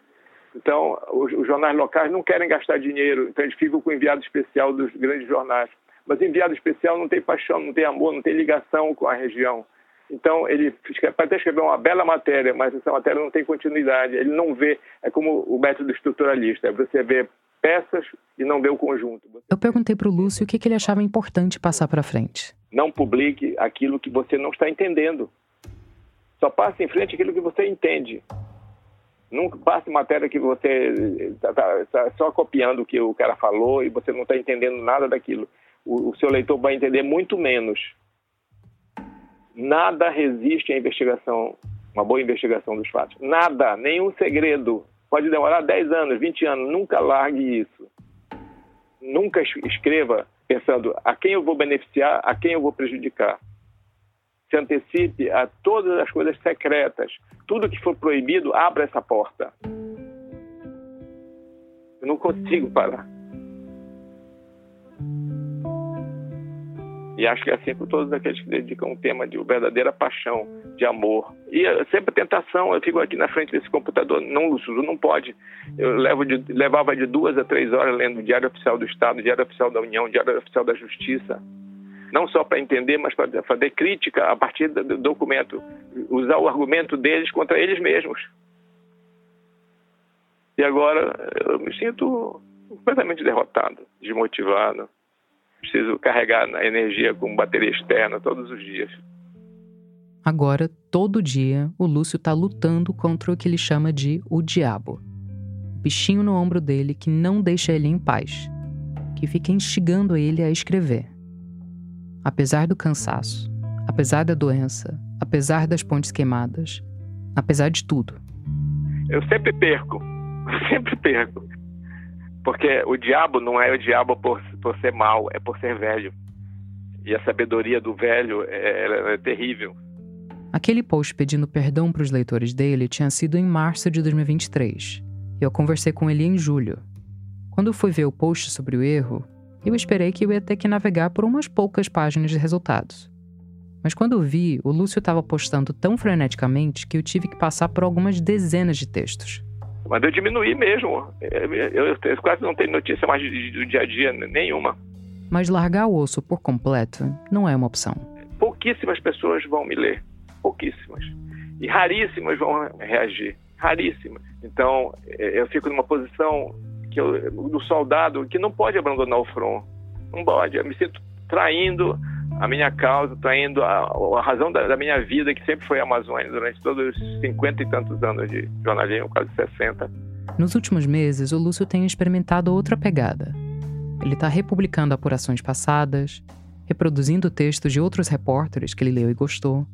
Então, os, os, jornais locais não querem gastar dinheiro, então eles ficam com o enviado especial dos grandes jornais. Mas enviado especial não tem paixão, não tem amor, não tem ligação com a região. Então, ele pode até escrever uma bela matéria, mas essa matéria não tem continuidade. Ele não vê, é como o método estruturalista, é você vê peças e não vê o conjunto. Eu perguntei para o Lúcio o que, que ele achava importante passar para frente. Não publique aquilo que você não está entendendo. Só passe em frente aquilo que você entende. Nunca passe matéria que você está tá, tá só copiando o que o cara falou e você não está entendendo nada daquilo. O, o seu leitor vai entender muito menos. Nada resiste à investigação, uma boa investigação dos fatos. Nada, nenhum segredo. Pode demorar 10 anos, 20 anos, nunca largue isso. Nunca escreva pensando a quem eu vou beneficiar, a quem eu vou prejudicar. Se antecipe a todas as coisas secretas. Tudo que for proibido, abra essa porta. Eu não consigo parar. E acho que é assim com todos aqueles que dedicam um tema de verdadeira paixão, de amor. E é sempre tentação, eu fico aqui na frente desse computador, não, Lúcio, não pode. Eu levo de, levava de duas a três horas lendo o Diário Oficial do Estado, Diário Oficial da União, Diário Oficial da Justiça. Não só para entender, mas para fazer crítica a partir do documento, usar o argumento deles contra eles mesmos. E agora eu me sinto completamente derrotado, desmotivado preciso carregar a energia com bateria externa todos os dias. Agora, todo dia, o Lúcio está lutando contra o que ele chama de o diabo. Bichinho no ombro dele que não deixa ele em paz, que fica instigando ele a escrever. Apesar do cansaço, apesar da doença, apesar das pontes queimadas, apesar de tudo. Eu sempre perco, *laughs* sempre perco. Porque o diabo não é o diabo por, por ser mal, é por ser velho. E a sabedoria do velho é, é terrível. Aquele post pedindo perdão para os leitores dele tinha sido em março de 2023. E eu conversei com ele em julho. Quando fui ver o post sobre o erro, eu esperei que eu ia ter que navegar por umas poucas páginas de resultados. Mas quando eu vi, o Lúcio estava postando tão freneticamente que eu tive que passar por algumas dezenas de textos. Mas eu diminuí mesmo. Eu, eu quase não tenho notícia mais do dia a dia nenhuma. Mas largar o osso por completo não é uma opção. Pouquíssimas pessoas vão me ler. Pouquíssimas. E raríssimas vão reagir. Raríssimas. Então, é, eu fico numa posição que eu, do soldado que não pode abandonar o front. Não pode. Eu me sinto traindo a minha causa, está indo a, a razão da, da, minha vida, que sempre foi a Amazônia, durante todos os cinquenta e tantos anos de jornalismo, quase 60. Nos últimos meses, o Lúcio tem experimentado outra pegada. Ele está republicando apurações passadas, reproduzindo textos de outros repórteres que ele leu e gostou,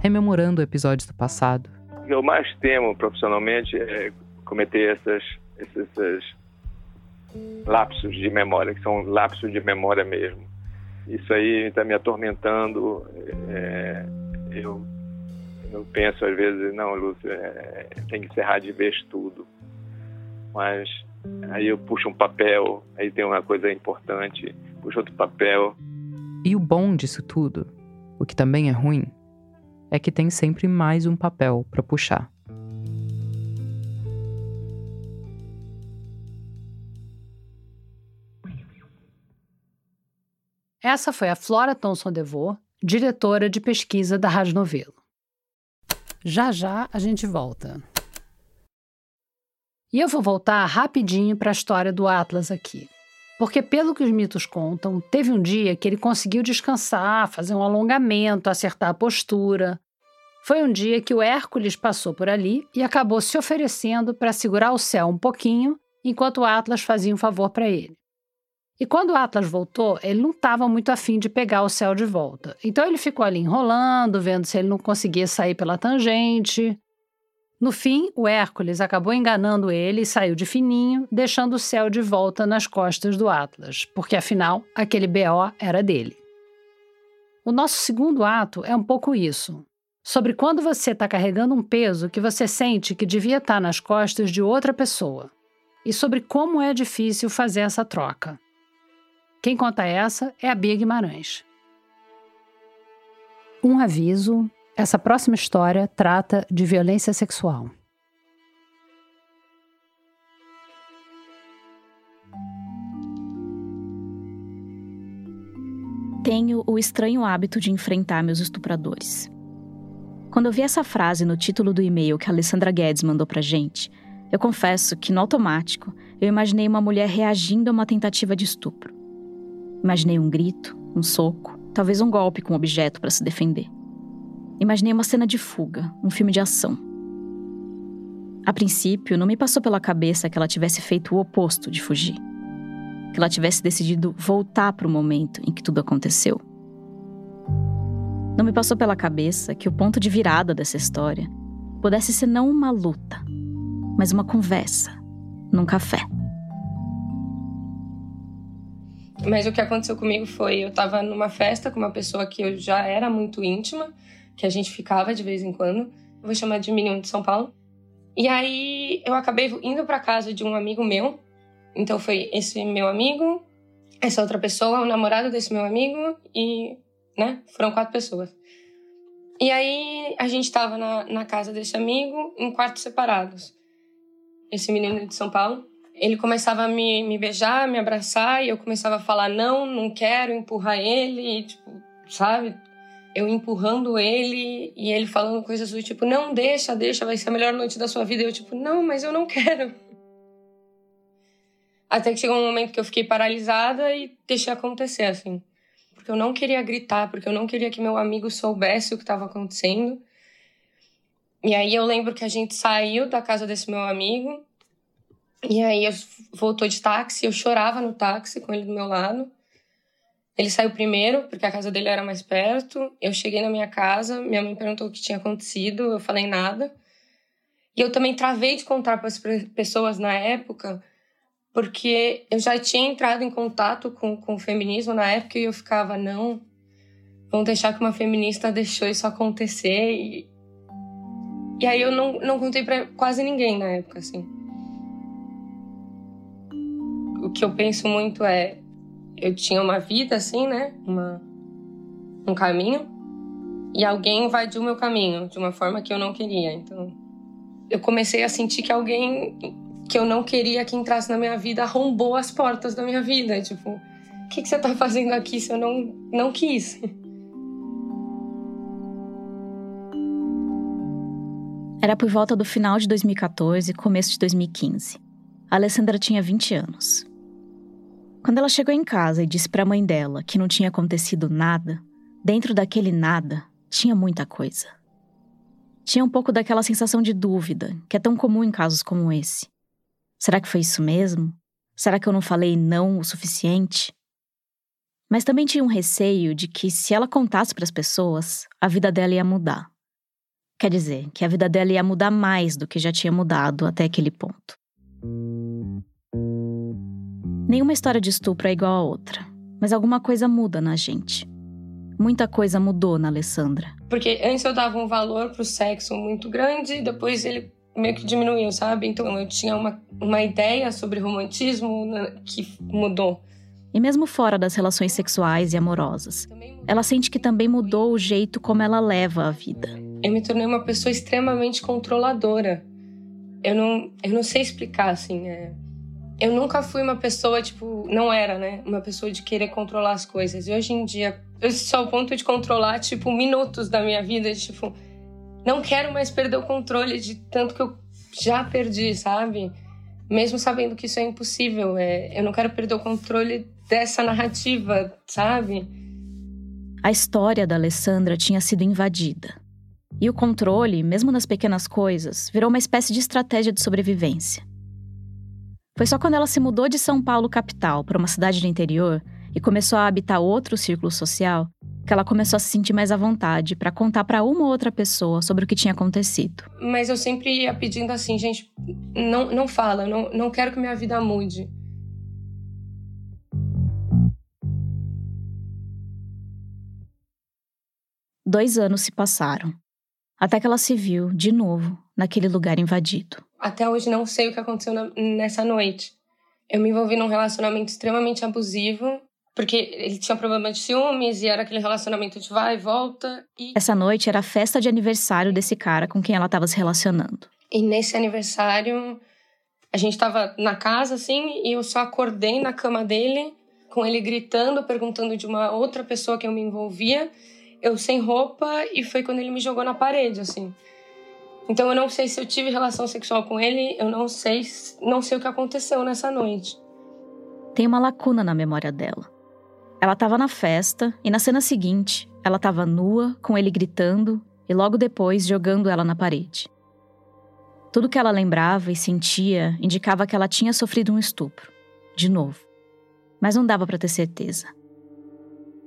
rememorando episódios do passado. O que eu mais temo profissionalmente é cometer essas, esses, esses lapsos de memória, que são lapsos de memória mesmo isso aí está me atormentando. É, eu, eu penso às vezes, não, Lúcio, é, tem que encerrar de vez tudo. Mas aí eu puxo um papel, aí tem uma coisa importante, puxo outro papel. E o bom disso tudo, o que também é ruim, é que tem sempre mais um papel para puxar. Essa foi a Flora Thomson DeVoe, diretora de pesquisa da Rádio Novelo. Já já a gente volta. E eu vou voltar rapidinho para a história do Atlas aqui. Porque, pelo que os mitos contam, teve um dia que ele conseguiu descansar, fazer um alongamento, acertar a postura. Foi um dia que o Hércules passou por ali e acabou se oferecendo para segurar o céu um pouquinho, enquanto o Atlas fazia um favor para ele. E quando o Atlas voltou, ele não estava muito afim de pegar o céu de volta. Então ele ficou ali enrolando, vendo se ele não conseguia sair pela tangente. No fim, o Hércules acabou enganando ele e saiu de fininho, deixando o céu de volta nas costas do Atlas, porque afinal, aquele BO era dele. O nosso segundo ato é um pouco isso. Sobre quando você está carregando um peso que você sente que devia estar tá nas costas de outra pessoa. E sobre como é difícil fazer essa troca. Quem conta essa é a Bia Guimarães. Um aviso essa próxima história trata de violência sexual. Tenho o estranho hábito de enfrentar meus estupradores. Quando eu vi essa frase no título do e-mail que a Alessandra Guedes mandou pra gente, eu confesso que, no automático, eu imaginei uma mulher reagindo a uma tentativa de estupro. Imaginei um grito, um soco, talvez um golpe com um objeto para se defender. Imaginei uma cena de fuga, um filme de ação. A princípio, não me passou pela cabeça que ela tivesse feito o oposto de fugir. Que ela tivesse decidido voltar para o momento em que tudo aconteceu. Não me passou pela cabeça que o ponto de virada dessa história pudesse ser não uma luta, mas uma conversa, num café. Mas o que aconteceu comigo foi: eu estava numa festa com uma pessoa que eu já era muito íntima que a gente ficava de vez em quando. vou chamar de menino de São Paulo. E aí eu acabei indo para casa de um amigo meu. Então foi esse meu amigo, essa outra pessoa, o namorado desse meu amigo e, né, foram quatro pessoas. E aí a gente tava na, na casa desse amigo em quartos separados. Esse menino de São Paulo. Ele começava a me, me beijar, me abraçar e eu começava a falar não, não quero, empurrar ele, e, tipo, sabe? eu empurrando ele e ele falando coisas do tipo, não, deixa, deixa, vai ser a melhor noite da sua vida. E eu, tipo, não, mas eu não quero. *laughs* Até que chegou um momento que eu fiquei paralisada e deixei acontecer, assim. Porque eu não queria gritar, porque eu não queria que meu amigo soubesse o que estava acontecendo. E aí eu lembro que a gente saiu da casa desse meu amigo. E aí eu voltou de táxi, eu chorava no táxi com ele do meu lado. Ele saiu primeiro, porque a casa dele era mais perto. Eu cheguei na minha casa, minha mãe perguntou o que tinha acontecido, eu falei nada. E eu também travei de contar para as pessoas na época, porque eu já tinha entrado em contato com, com o feminismo na época e eu ficava, não, vão deixar que uma feminista deixou isso acontecer. E, e aí eu não, não contei para quase ninguém na época, assim. O que eu penso muito é eu tinha uma vida assim, né? Uma, um caminho. E alguém invadiu meu caminho de uma forma que eu não queria. Então, eu comecei a sentir que alguém que eu não queria que entrasse na minha vida arrombou as portas da minha vida. Tipo, o que, que você tá fazendo aqui se eu não, não quis? Era por volta do final de 2014 e começo de 2015. A Alessandra tinha 20 anos. Quando ela chegou em casa e disse para a mãe dela que não tinha acontecido nada, dentro daquele nada tinha muita coisa. Tinha um pouco daquela sensação de dúvida, que é tão comum em casos como esse. Será que foi isso mesmo? Será que eu não falei não o suficiente? Mas também tinha um receio de que, se ela contasse para as pessoas, a vida dela ia mudar. Quer dizer, que a vida dela ia mudar mais do que já tinha mudado até aquele ponto. Nenhuma história de estupro é igual a outra, mas alguma coisa muda na gente. Muita coisa mudou na Alessandra. Porque antes eu dava um valor pro sexo muito grande e depois ele meio que diminuiu, sabe? Então eu tinha uma, uma ideia sobre romantismo que mudou. E mesmo fora das relações sexuais e amorosas, ela sente que também mudou o jeito como ela leva a vida. Eu me tornei uma pessoa extremamente controladora. Eu não, eu não sei explicar, assim. É eu nunca fui uma pessoa, tipo, não era, né? Uma pessoa de querer controlar as coisas. E hoje em dia, eu sou ao ponto de controlar, tipo, minutos da minha vida, tipo, não quero mais perder o controle de tanto que eu já perdi, sabe? Mesmo sabendo que isso é impossível. É, eu não quero perder o controle dessa narrativa, sabe? A história da Alessandra tinha sido invadida. E o controle, mesmo nas pequenas coisas, virou uma espécie de estratégia de sobrevivência. Foi só quando ela se mudou de São Paulo capital para uma cidade do interior e começou a habitar outro círculo social que ela começou a se sentir mais à vontade para contar para uma ou outra pessoa sobre o que tinha acontecido. Mas eu sempre ia pedindo assim, gente, não, não fala, não, não quero que minha vida mude. Dois anos se passaram, até que ela se viu, de novo, naquele lugar invadido. Até hoje não sei o que aconteceu na, nessa noite. Eu me envolvi num relacionamento extremamente abusivo, porque ele tinha problema de ciúmes e era aquele relacionamento de vai e volta. E... Essa noite era a festa de aniversário desse cara com quem ela estava se relacionando. E nesse aniversário, a gente estava na casa, assim, e eu só acordei na cama dele, com ele gritando, perguntando de uma outra pessoa que eu me envolvia eu sem roupa e foi quando ele me jogou na parede, assim. Então eu não sei se eu tive relação sexual com ele, eu não sei, não sei o que aconteceu nessa noite. Tem uma lacuna na memória dela. Ela estava na festa e na cena seguinte, ela estava nua, com ele gritando e logo depois jogando ela na parede. Tudo que ela lembrava e sentia indicava que ela tinha sofrido um estupro, de novo. Mas não dava para ter certeza.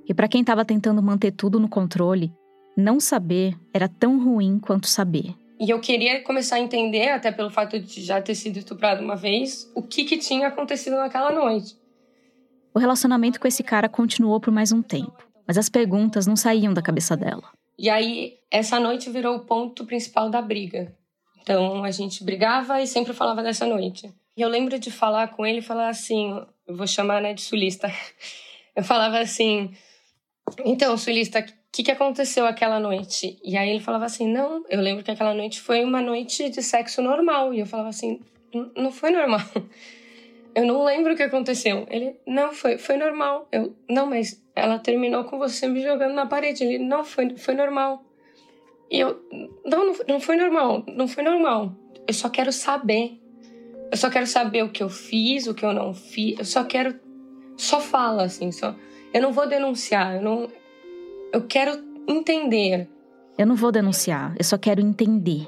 E para quem estava tentando manter tudo no controle, não saber era tão ruim quanto saber. E eu queria começar a entender, até pelo fato de já ter sido estuprado uma vez, o que, que tinha acontecido naquela noite. O relacionamento com esse cara continuou por mais um tempo, mas as perguntas não saíam da cabeça dela. E aí, essa noite virou o ponto principal da briga. Então, a gente brigava e sempre falava dessa noite. E eu lembro de falar com ele e falar assim: eu vou chamar né, de sulista. *laughs* Eu falava assim: então, sulista, que, que aconteceu aquela noite? E aí ele falava assim: Não, eu lembro que aquela noite foi uma noite de sexo normal. E eu falava assim: Não foi normal. *laughs* Eu não lembro o que aconteceu. Ele, não, foi, foi normal. Eu, não, mas ela terminou com você me jogando na parede. Ele, não, foi, foi normal. E eu, não, não, não foi normal. Não foi normal. Eu só quero saber. Eu só quero saber o que eu fiz, o que eu não fiz. Eu só quero. Só fala, assim, só. Eu não vou denunciar, eu não. Eu quero entender. Eu não vou denunciar, eu só quero entender.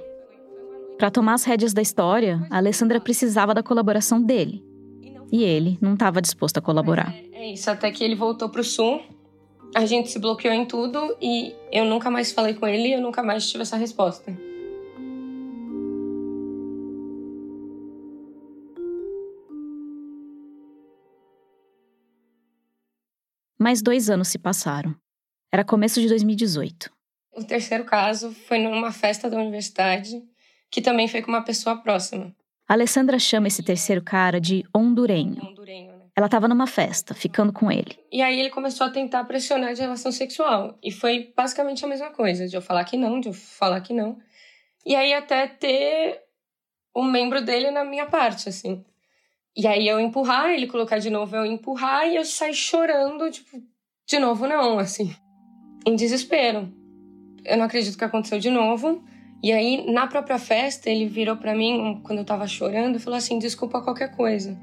Para tomar as rédeas da história, a Alessandra precisava da colaboração dele. E ele não estava disposto a colaborar. É, é isso, até que ele voltou pro sul. A gente se bloqueou em tudo e eu nunca mais falei com ele e eu nunca mais tive essa resposta. Mais dois anos se passaram. Era começo de 2018. O terceiro caso foi numa festa da universidade, que também foi com uma pessoa próxima. A Alessandra chama esse terceiro cara de hondurenho. hondurenho né? Ela estava numa festa, ficando com ele. E aí ele começou a tentar pressionar de relação sexual. E foi basicamente a mesma coisa, de eu falar que não, de eu falar que não. E aí até ter um membro dele na minha parte, assim. E aí eu empurrar, ele colocar de novo, eu empurrar e eu sair chorando, tipo, de novo não, assim. Em desespero. Eu não acredito que aconteceu de novo. E aí, na própria festa, ele virou para mim, quando eu tava chorando, e falou assim: desculpa qualquer coisa.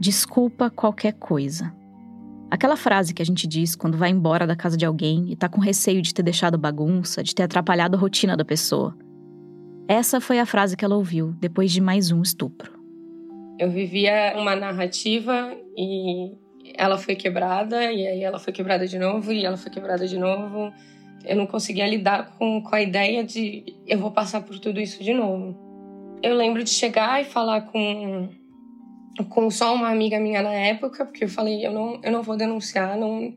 Desculpa qualquer coisa. Aquela frase que a gente diz quando vai embora da casa de alguém e tá com receio de ter deixado bagunça, de ter atrapalhado a rotina da pessoa. Essa foi a frase que ela ouviu depois de mais um estupro. Eu vivia uma narrativa e ela foi quebrada, e aí ela foi quebrada de novo, e ela foi quebrada de novo. Eu não conseguia lidar com, com a ideia de eu vou passar por tudo isso de novo. Eu lembro de chegar e falar com, com só uma amiga minha na época, porque eu falei, eu não, eu não vou denunciar, não,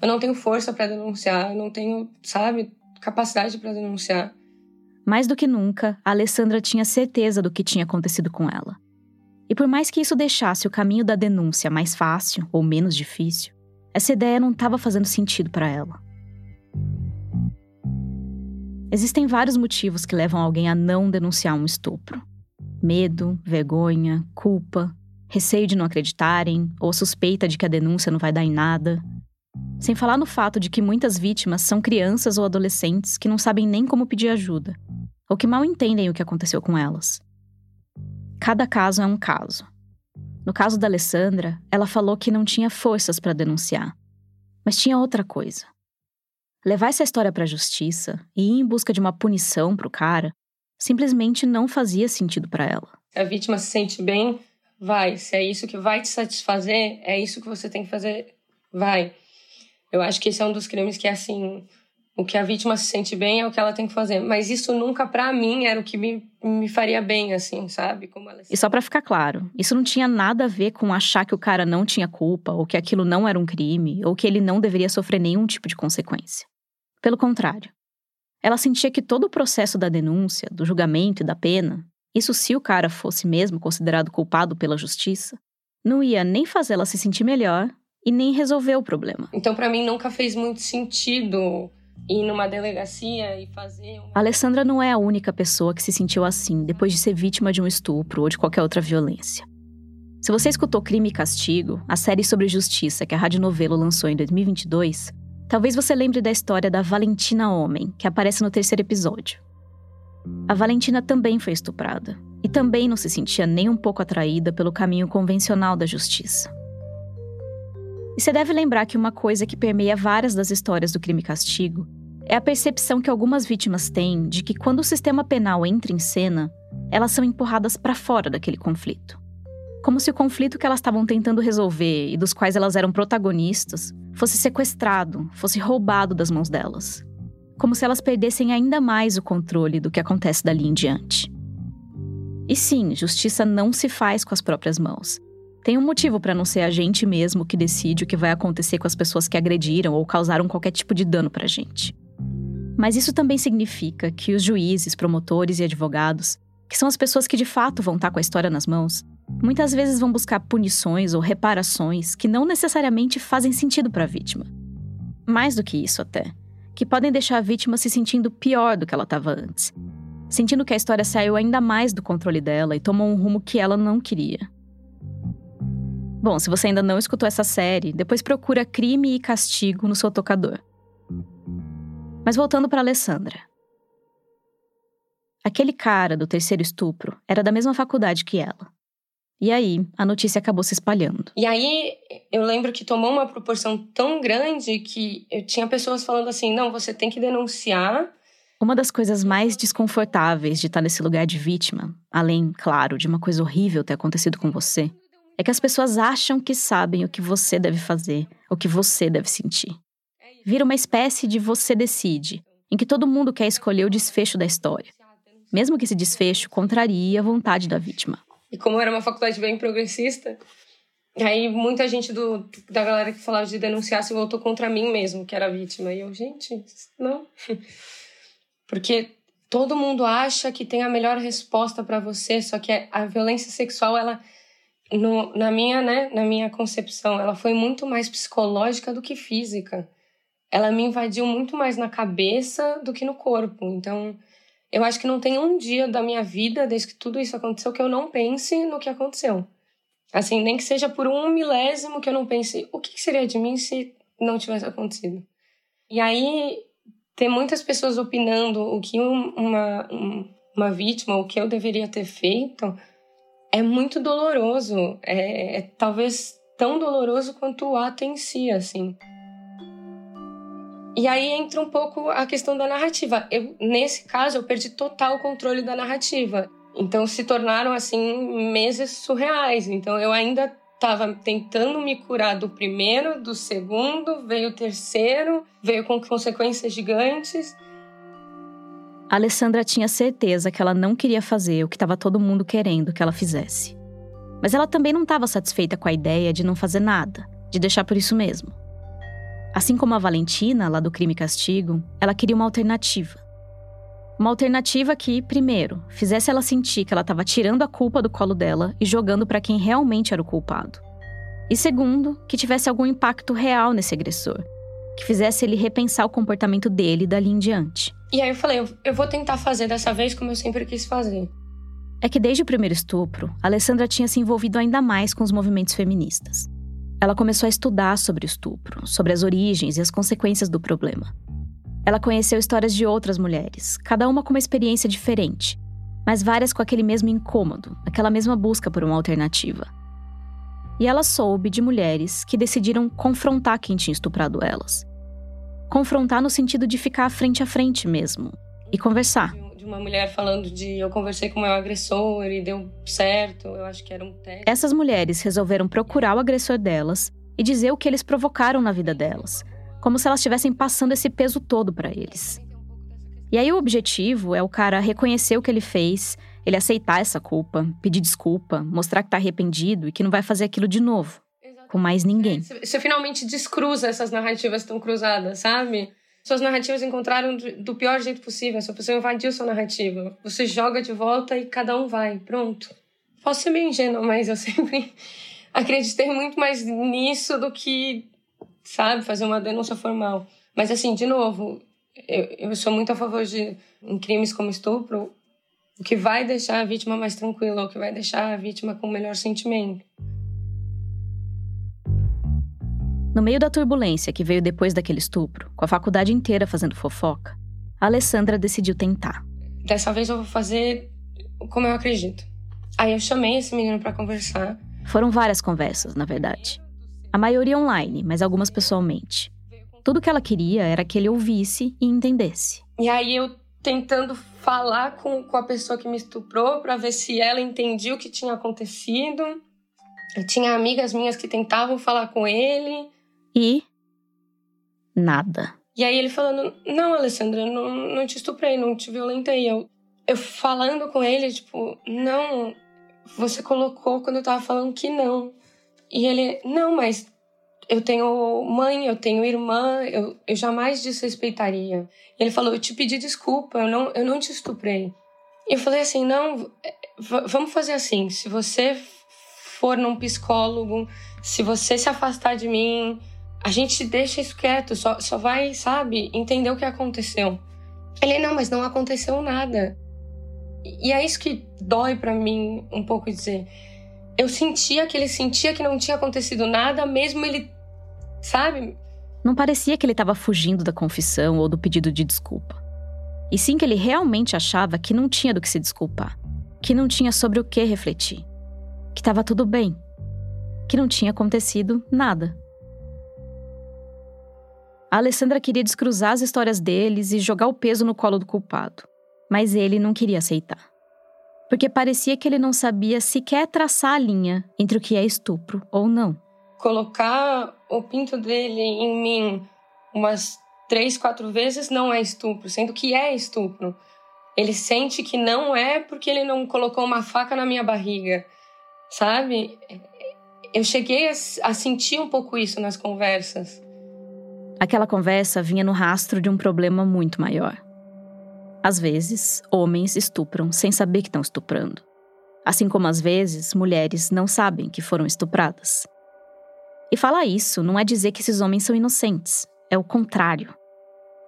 eu não tenho força para denunciar, eu não tenho, sabe, capacidade para denunciar. Mais do que nunca, a Alessandra tinha certeza do que tinha acontecido com ela. E por mais que isso deixasse o caminho da denúncia mais fácil ou menos difícil, essa ideia não estava fazendo sentido para ela. Existem vários motivos que levam alguém a não denunciar um estupro: medo, vergonha, culpa, receio de não acreditarem ou suspeita de que a denúncia não vai dar em nada. Sem falar no fato de que muitas vítimas são crianças ou adolescentes que não sabem nem como pedir ajuda, ou que mal entendem o que aconteceu com elas. Cada caso é um caso. No caso da Alessandra, ela falou que não tinha forças para denunciar. Mas tinha outra coisa. Levar essa história para a justiça e ir em busca de uma punição para o cara simplesmente não fazia sentido para ela. A vítima se sente bem, vai. Se é isso que vai te satisfazer, é isso que você tem que fazer, vai. Eu acho que esse é um dos crimes que é assim, o que a vítima se sente bem é o que ela tem que fazer. Mas isso nunca, para mim, era o que me, me faria bem, assim, sabe? Como ela... E só para ficar claro, isso não tinha nada a ver com achar que o cara não tinha culpa, ou que aquilo não era um crime, ou que ele não deveria sofrer nenhum tipo de consequência. Pelo contrário. Ela sentia que todo o processo da denúncia, do julgamento e da pena, isso se o cara fosse mesmo considerado culpado pela justiça, não ia nem fazê-la se sentir melhor e nem resolver o problema. Então, para mim, nunca fez muito sentido ir numa delegacia e fazer. Uma... Alessandra não é a única pessoa que se sentiu assim depois de ser vítima de um estupro ou de qualquer outra violência. Se você escutou Crime e Castigo, a série sobre justiça que a Rádio Novelo lançou em 2022, talvez você lembre da história da Valentina Homem, que aparece no terceiro episódio. A Valentina também foi estuprada e também não se sentia nem um pouco atraída pelo caminho convencional da justiça. E você deve lembrar que uma coisa que permeia várias das histórias do crime e castigo é a percepção que algumas vítimas têm de que quando o sistema penal entra em cena, elas são empurradas para fora daquele conflito. Como se o conflito que elas estavam tentando resolver e dos quais elas eram protagonistas fosse sequestrado, fosse roubado das mãos delas. Como se elas perdessem ainda mais o controle do que acontece dali em diante. E sim, justiça não se faz com as próprias mãos. Tem um motivo para não ser a gente mesmo que decide o que vai acontecer com as pessoas que agrediram ou causaram qualquer tipo de dano pra gente. Mas isso também significa que os juízes, promotores e advogados, que são as pessoas que de fato vão estar com a história nas mãos, muitas vezes vão buscar punições ou reparações que não necessariamente fazem sentido para a vítima. Mais do que isso, até, que podem deixar a vítima se sentindo pior do que ela estava antes, sentindo que a história saiu ainda mais do controle dela e tomou um rumo que ela não queria. Bom, se você ainda não escutou essa série, depois procura Crime e Castigo no seu tocador. Mas voltando para Alessandra. Aquele cara do terceiro estupro era da mesma faculdade que ela. E aí, a notícia acabou se espalhando. E aí, eu lembro que tomou uma proporção tão grande que eu tinha pessoas falando assim: não, você tem que denunciar. Uma das coisas mais desconfortáveis de estar nesse lugar de vítima, além, claro, de uma coisa horrível ter acontecido com você, é que as pessoas acham que sabem o que você deve fazer, o que você deve sentir. Vira uma espécie de você decide, em que todo mundo quer escolher o desfecho da história, mesmo que esse desfecho contrarie a vontade da vítima. E como era uma faculdade bem progressista, aí muita gente do, da galera que falava de denunciar se voltou contra mim mesmo, que era vítima. E eu, gente, não. *laughs* Porque todo mundo acha que tem a melhor resposta para você, só que a violência sexual ela no, na minha, né, na minha concepção, ela foi muito mais psicológica do que física. Ela me invadiu muito mais na cabeça do que no corpo. Então, eu acho que não tem um dia da minha vida, desde que tudo isso aconteceu, que eu não pense no que aconteceu. Assim, nem que seja por um milésimo que eu não pense o que seria de mim se não tivesse acontecido. E aí, ter muitas pessoas opinando o que uma, uma vítima, o que eu deveria ter feito, é muito doloroso. É, é, talvez tão doloroso quanto o ato em si, assim. E aí entra um pouco a questão da narrativa. Eu, nesse caso, eu perdi total controle da narrativa. Então se tornaram assim meses surreais. Então eu ainda estava tentando me curar do primeiro, do segundo, veio o terceiro, veio com consequências gigantes. A Alessandra tinha certeza que ela não queria fazer o que estava todo mundo querendo que ela fizesse. Mas ela também não estava satisfeita com a ideia de não fazer nada, de deixar por isso mesmo. Assim como a Valentina, lá do Crime e Castigo, ela queria uma alternativa. Uma alternativa que, primeiro, fizesse ela sentir que ela estava tirando a culpa do colo dela e jogando para quem realmente era o culpado. E segundo, que tivesse algum impacto real nesse agressor, que fizesse ele repensar o comportamento dele dali em diante. E aí eu falei, eu vou tentar fazer dessa vez como eu sempre quis fazer. É que desde o primeiro estupro, Alessandra tinha se envolvido ainda mais com os movimentos feministas. Ela começou a estudar sobre o estupro, sobre as origens e as consequências do problema. Ela conheceu histórias de outras mulheres, cada uma com uma experiência diferente, mas várias com aquele mesmo incômodo, aquela mesma busca por uma alternativa. E ela soube de mulheres que decidiram confrontar quem tinha estuprado elas. Confrontar no sentido de ficar frente a frente mesmo e conversar. De uma mulher falando de eu conversei com o meu agressor e deu certo, eu acho que era um teste. Essas mulheres resolveram procurar o agressor delas e dizer o que eles provocaram na vida delas, como se elas estivessem passando esse peso todo para eles. E aí o objetivo é o cara reconhecer o que ele fez, ele aceitar essa culpa, pedir desculpa, mostrar que tá arrependido e que não vai fazer aquilo de novo, com mais ninguém. Você finalmente descruza essas narrativas tão cruzadas, sabe? Suas narrativas encontraram do pior jeito possível, essa pessoa invadiu sua narrativa. Você joga de volta e cada um vai, pronto. Posso ser meio ingênua, mas eu *laughs* sempre acreditei muito mais nisso do que, sabe, fazer uma denúncia formal. Mas assim, de novo, eu, eu sou muito a favor de em crimes como estupro, o que vai deixar a vítima mais tranquila, o que vai deixar a vítima com melhor sentimento. No meio da turbulência que veio depois daquele estupro, com a faculdade inteira fazendo fofoca, a Alessandra decidiu tentar. Dessa vez eu vou fazer como eu acredito. Aí eu chamei esse menino para conversar. Foram várias conversas, na verdade. A maioria online, mas algumas pessoalmente. Tudo que ela queria era que ele ouvisse e entendesse. E aí eu tentando falar com, com a pessoa que me estuprou para ver se ela entendia o que tinha acontecido. Eu tinha amigas minhas que tentavam falar com ele. E nada. E aí ele falando: Não, Alessandra, não, não te estuprei, não te violentei. Eu, eu falando com ele, tipo, não, você colocou quando eu tava falando que não. E ele, não, mas eu tenho mãe, eu tenho irmã, eu, eu jamais desrespeitaria. E ele falou, eu te pedi desculpa, eu não, eu não te estuprei. E eu falei assim, não, vamos fazer assim, se você for num psicólogo, se você se afastar de mim, a gente deixa isso quieto, só, só vai, sabe, entender o que aconteceu. Ele, não, mas não aconteceu nada. E é isso que dói para mim um pouco dizer. Eu sentia que ele sentia que não tinha acontecido nada, mesmo ele, sabe? Não parecia que ele estava fugindo da confissão ou do pedido de desculpa. E sim que ele realmente achava que não tinha do que se desculpar, que não tinha sobre o que refletir, que estava tudo bem, que não tinha acontecido nada. A Alessandra queria descruzar as histórias deles e jogar o peso no colo do culpado mas ele não queria aceitar. Porque parecia que ele não sabia sequer traçar a linha entre o que é estupro ou não. Colocar o pinto dele em mim umas três, quatro vezes não é estupro, sendo que é estupro. Ele sente que não é porque ele não colocou uma faca na minha barriga, sabe? Eu cheguei a, a sentir um pouco isso nas conversas. Aquela conversa vinha no rastro de um problema muito maior. Às vezes, homens estupram sem saber que estão estuprando. Assim como às vezes, mulheres não sabem que foram estupradas. E falar isso não é dizer que esses homens são inocentes, é o contrário.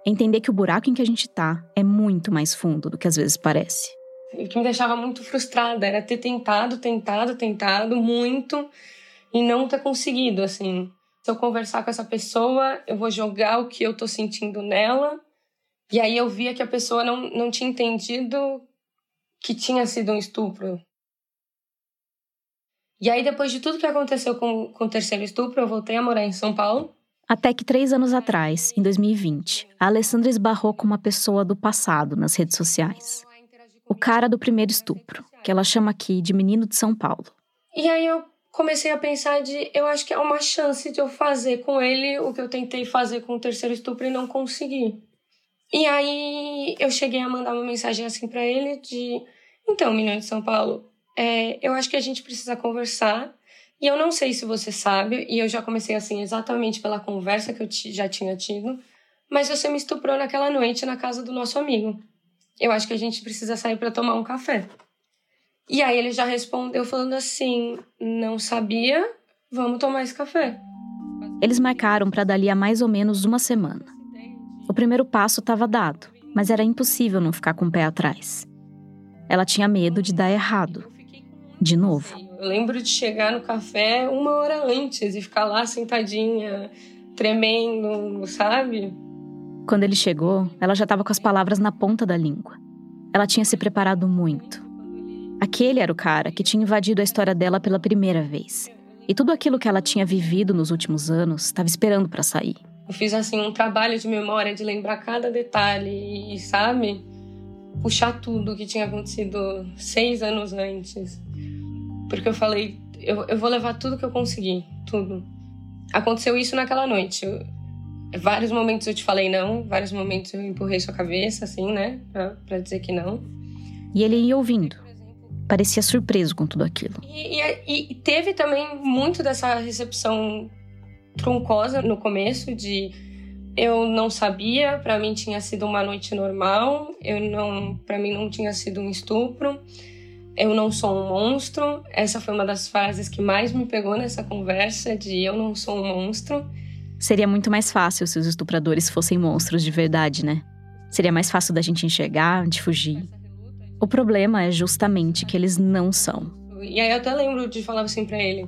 Entender que o buraco em que a gente tá é muito mais fundo do que às vezes parece. O que me deixava muito frustrada era ter tentado, tentado, tentado muito e não ter conseguido, assim. Se eu conversar com essa pessoa, eu vou jogar o que eu tô sentindo nela e aí eu via que a pessoa não, não tinha entendido que tinha sido um estupro. E aí, depois de tudo que aconteceu com, com o terceiro estupro, eu voltei a morar em São Paulo. Até que três anos atrás, em 2020, a Alessandra esbarrou com uma pessoa do passado nas redes sociais. O cara do primeiro estupro, que ela chama aqui de menino de São Paulo. E aí eu comecei a pensar de, eu acho que é uma chance de eu fazer com ele o que eu tentei fazer com o terceiro estupro e não consegui. E aí eu cheguei a mandar uma mensagem assim para ele de, então, menino de São Paulo, é, eu acho que a gente precisa conversar. E eu não sei se você sabe, e eu já comecei assim exatamente pela conversa que eu já tinha tido, mas você me estuprou naquela noite na casa do nosso amigo. Eu acho que a gente precisa sair para tomar um café. E aí ele já respondeu falando assim: "Não sabia, vamos tomar esse café". Eles marcaram para dali a mais ou menos uma semana. O primeiro passo estava dado, mas era impossível não ficar com o pé atrás. Ela tinha medo de dar errado. De novo. Eu lembro de chegar no café uma hora antes e ficar lá sentadinha, tremendo, sabe? Quando ele chegou, ela já estava com as palavras na ponta da língua. Ela tinha se preparado muito. Aquele era o cara que tinha invadido a história dela pela primeira vez. E tudo aquilo que ela tinha vivido nos últimos anos estava esperando para sair. Eu fiz assim um trabalho de memória de lembrar cada detalhe e, sabe, puxar tudo que tinha acontecido seis anos antes. Porque eu falei, eu, eu vou levar tudo que eu consegui, tudo. Aconteceu isso naquela noite. Eu, Vários momentos eu te falei não, vários momentos eu empurrei sua cabeça, assim, né? Pra, pra dizer que não. E ele ia ouvindo. Parecia surpreso com tudo aquilo. E, e, e teve também muito dessa recepção truncosa no começo, de eu não sabia, para mim tinha sido uma noite normal, eu não, para mim não tinha sido um estupro. Eu não sou um monstro. Essa foi uma das frases que mais me pegou nessa conversa de eu não sou um monstro. Seria muito mais fácil se os estupradores fossem monstros de verdade, né? Seria mais fácil da gente enxergar, de fugir. O problema é justamente que eles não são. E aí eu até lembro de falar assim para ele: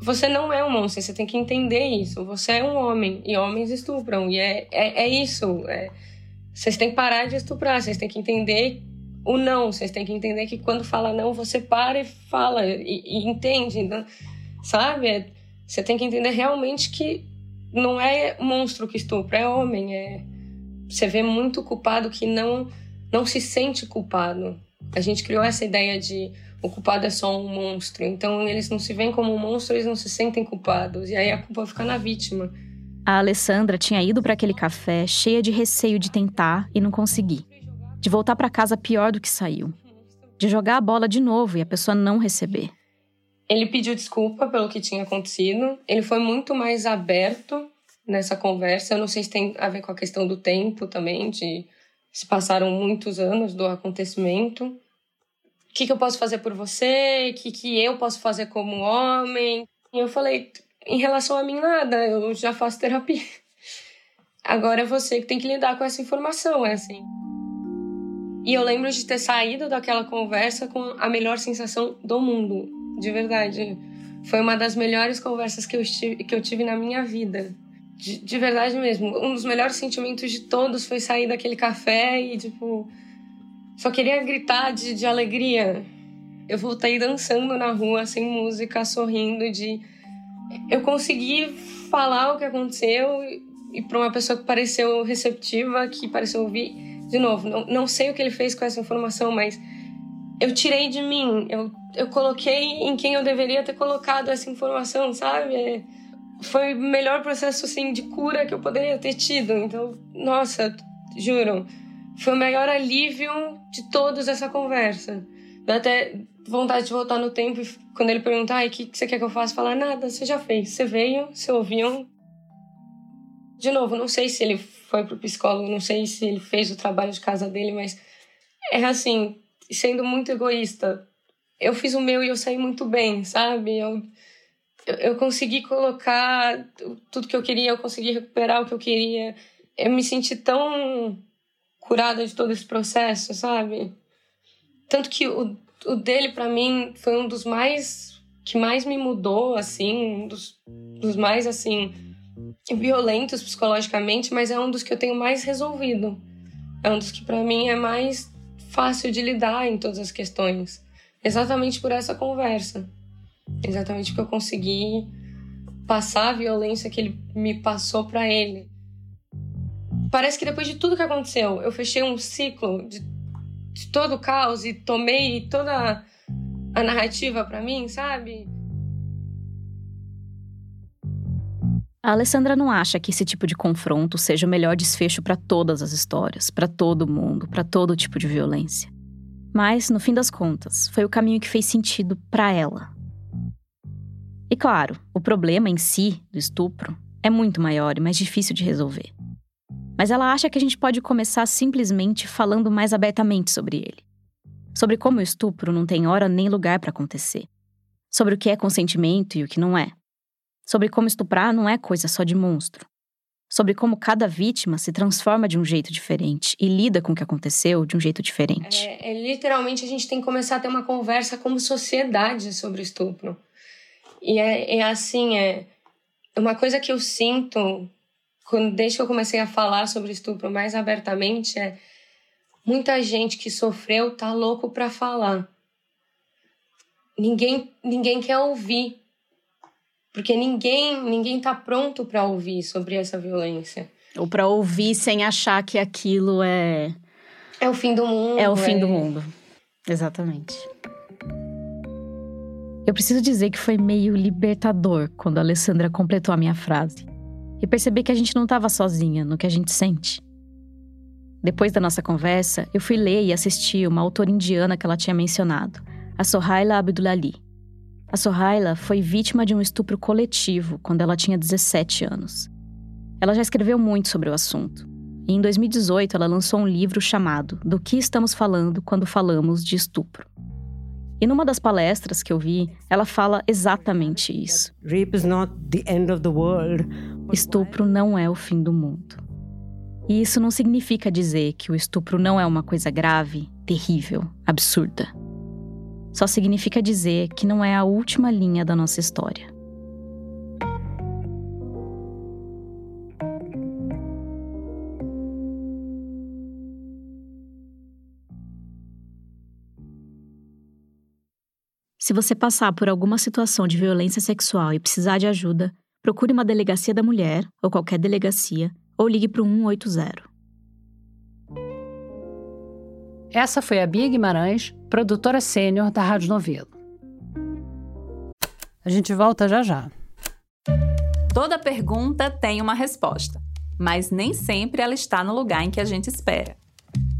você não é um monstro, você tem que entender isso. Você é um homem e homens estupram. E é, é, é isso. É, vocês têm que parar de estuprar, vocês têm que entender o não. Vocês têm que entender que quando fala não, você para e fala e, e entende. Então, sabe? É, você tem que entender realmente que não é monstro que estupra, é homem. É... Você vê muito culpado que não, não se sente culpado. A gente criou essa ideia de o culpado é só um monstro. Então eles não se veem como um monstro, eles não se sentem culpados. E aí a culpa fica na vítima. A Alessandra tinha ido para aquele café cheia de receio de tentar e não conseguir de voltar para casa pior do que saiu, de jogar a bola de novo e a pessoa não receber. Ele pediu desculpa pelo que tinha acontecido, ele foi muito mais aberto nessa conversa. Eu não sei se tem a ver com a questão do tempo também, de se passaram muitos anos do acontecimento. O que, que eu posso fazer por você? O que, que eu posso fazer como homem? E eu falei, em relação a mim, nada, eu já faço terapia. Agora é você que tem que lidar com essa informação, é assim. E eu lembro de ter saído daquela conversa com a melhor sensação do mundo, de verdade. Foi uma das melhores conversas que eu, estive, que eu tive na minha vida. De, de verdade mesmo. Um dos melhores sentimentos de todos foi sair daquele café e, tipo, só queria gritar de, de alegria. Eu voltei dançando na rua, sem música, sorrindo, de. Eu consegui falar o que aconteceu e para uma pessoa que pareceu receptiva, que pareceu ouvir de novo, não, não sei o que ele fez com essa informação, mas eu tirei de mim, eu, eu coloquei em quem eu deveria ter colocado essa informação, sabe? É, foi o melhor processo assim, de cura que eu poderia ter tido. Então, nossa, juro, foi o maior alívio de todos essa conversa. Dá até vontade de voltar no tempo e quando ele perguntar, o que, que você quer que eu faça? Falar, nada, você já fez. Você veio, você ouviu. De novo, não sei se ele foi pro psicólogo, não sei se ele fez o trabalho de casa dele, mas é assim, sendo muito egoísta. Eu fiz o meu e eu saí muito bem, sabe? Eu, eu consegui colocar tudo que eu queria, eu consegui recuperar o que eu queria. Eu me senti tão curada de todo esse processo, sabe? Tanto que o, o dele, para mim, foi um dos mais. que mais me mudou, assim, um dos, dos mais, assim violentos psicologicamente, mas é um dos que eu tenho mais resolvido. É um dos que para mim é mais fácil de lidar em todas as questões. Exatamente por essa conversa. Exatamente porque eu consegui passar a violência que ele me passou para ele. Parece que depois de tudo que aconteceu, eu fechei um ciclo de, de todo o caos e tomei toda a narrativa para mim, sabe? A Alessandra não acha que esse tipo de confronto seja o melhor desfecho para todas as histórias, para todo mundo, para todo tipo de violência. Mas, no fim das contas, foi o caminho que fez sentido para ela. E claro, o problema em si, do estupro, é muito maior e mais difícil de resolver. Mas ela acha que a gente pode começar simplesmente falando mais abertamente sobre ele. Sobre como o estupro não tem hora nem lugar para acontecer. Sobre o que é consentimento e o que não é sobre como estuprar não é coisa só de monstro. Sobre como cada vítima se transforma de um jeito diferente e lida com o que aconteceu de um jeito diferente. É, é, literalmente, a gente tem que começar a ter uma conversa como sociedade sobre estupro. E é, é assim, é uma coisa que eu sinto quando, desde que eu comecei a falar sobre estupro mais abertamente é muita gente que sofreu tá louco para falar. Ninguém, ninguém quer ouvir porque ninguém ninguém tá pronto para ouvir sobre essa violência. Ou para ouvir sem achar que aquilo é é o fim do mundo. É o fim é... do mundo. Exatamente. Eu preciso dizer que foi meio libertador quando a Alessandra completou a minha frase. e perceber que a gente não estava sozinha no que a gente sente. Depois da nossa conversa, eu fui ler e assistir uma autora indiana que ela tinha mencionado, a Sohaila Abdulali. A Sohaila foi vítima de um estupro coletivo quando ela tinha 17 anos. Ela já escreveu muito sobre o assunto. E em 2018, ela lançou um livro chamado Do que estamos falando quando falamos de estupro. E numa das palestras que eu vi, ela fala exatamente isso. Estupro não é o fim do mundo. E isso não significa dizer que o estupro não é uma coisa grave, terrível, absurda. Só significa dizer que não é a última linha da nossa história. Se você passar por alguma situação de violência sexual e precisar de ajuda, procure uma delegacia da mulher ou qualquer delegacia ou ligue para o 180. Essa foi a Bia Guimarães, produtora sênior da Rádio Novelo. A gente volta já já. Toda pergunta tem uma resposta, mas nem sempre ela está no lugar em que a gente espera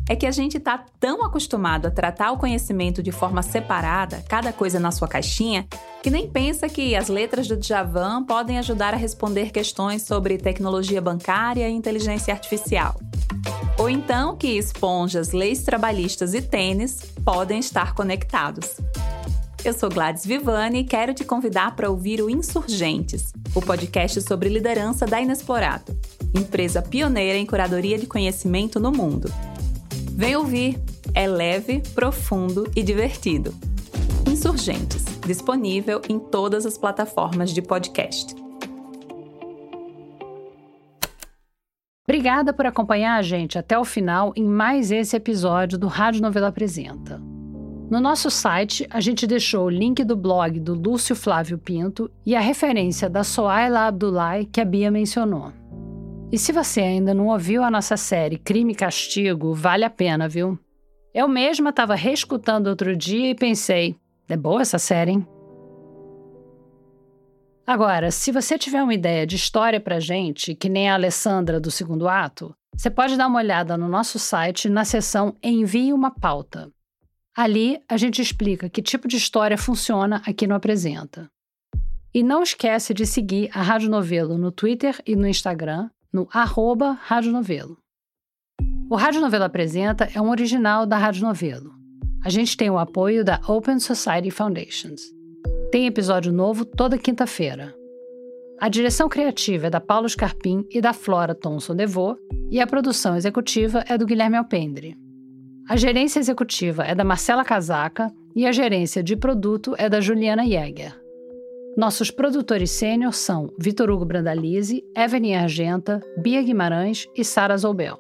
é que a gente está tão acostumado a tratar o conhecimento de forma separada, cada coisa na sua caixinha, que nem pensa que as letras do Djavan podem ajudar a responder questões sobre tecnologia bancária e inteligência artificial. Ou então que esponjas, leis trabalhistas e tênis podem estar conectados. Eu sou Gladys Vivani e quero te convidar para ouvir o Insurgentes, o podcast sobre liderança da Inexplorado, empresa pioneira em curadoria de conhecimento no mundo. Vem ouvir! É leve, profundo e divertido. Insurgentes, disponível em todas as plataformas de podcast. Obrigada por acompanhar a gente até o final em mais esse episódio do Rádio Novela Apresenta. No nosso site, a gente deixou o link do blog do Lúcio Flávio Pinto e a referência da Soaila Abdullahi que a Bia mencionou. E se você ainda não ouviu a nossa série Crime e Castigo, vale a pena, viu? Eu mesma estava reescutando outro dia e pensei: é boa essa série, hein? Agora, se você tiver uma ideia de história pra gente, que nem a Alessandra do segundo ato, você pode dar uma olhada no nosso site na seção Envie uma pauta. Ali a gente explica que tipo de história funciona aqui no Apresenta. E não esquece de seguir a Rádio Novelo no Twitter e no Instagram no arroba Rádio Novelo. O Rádio Novelo Apresenta é um original da Rádio Novelo. A gente tem o apoio da Open Society Foundations. Tem episódio novo toda quinta-feira. A direção criativa é da Paulo Scarpim e da Flora Thomson Devô, e a produção executiva é do Guilherme Alpendre. A gerência executiva é da Marcela Casaca e a gerência de produto é da Juliana Jäger. Nossos produtores sênior são Vitor Hugo Brandalize, Evelyn Argenta, Bia Guimarães e Sara Zoubel.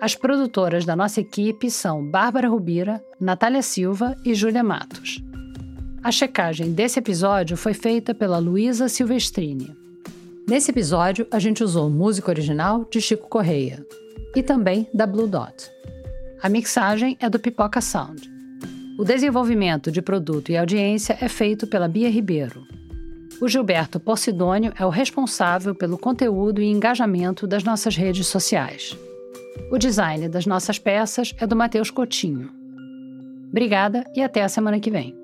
As produtoras da nossa equipe são Bárbara Rubira, Natália Silva e Júlia Matos. A checagem desse episódio foi feita pela Luísa Silvestrini. Nesse episódio, a gente usou música original de Chico Correia e também da Blue Dot. A mixagem é do Pipoca Sound. O desenvolvimento de produto e audiência é feito pela Bia Ribeiro. O Gilberto Porcidônio é o responsável pelo conteúdo e engajamento das nossas redes sociais. O design das nossas peças é do Matheus Coutinho. Obrigada e até a semana que vem.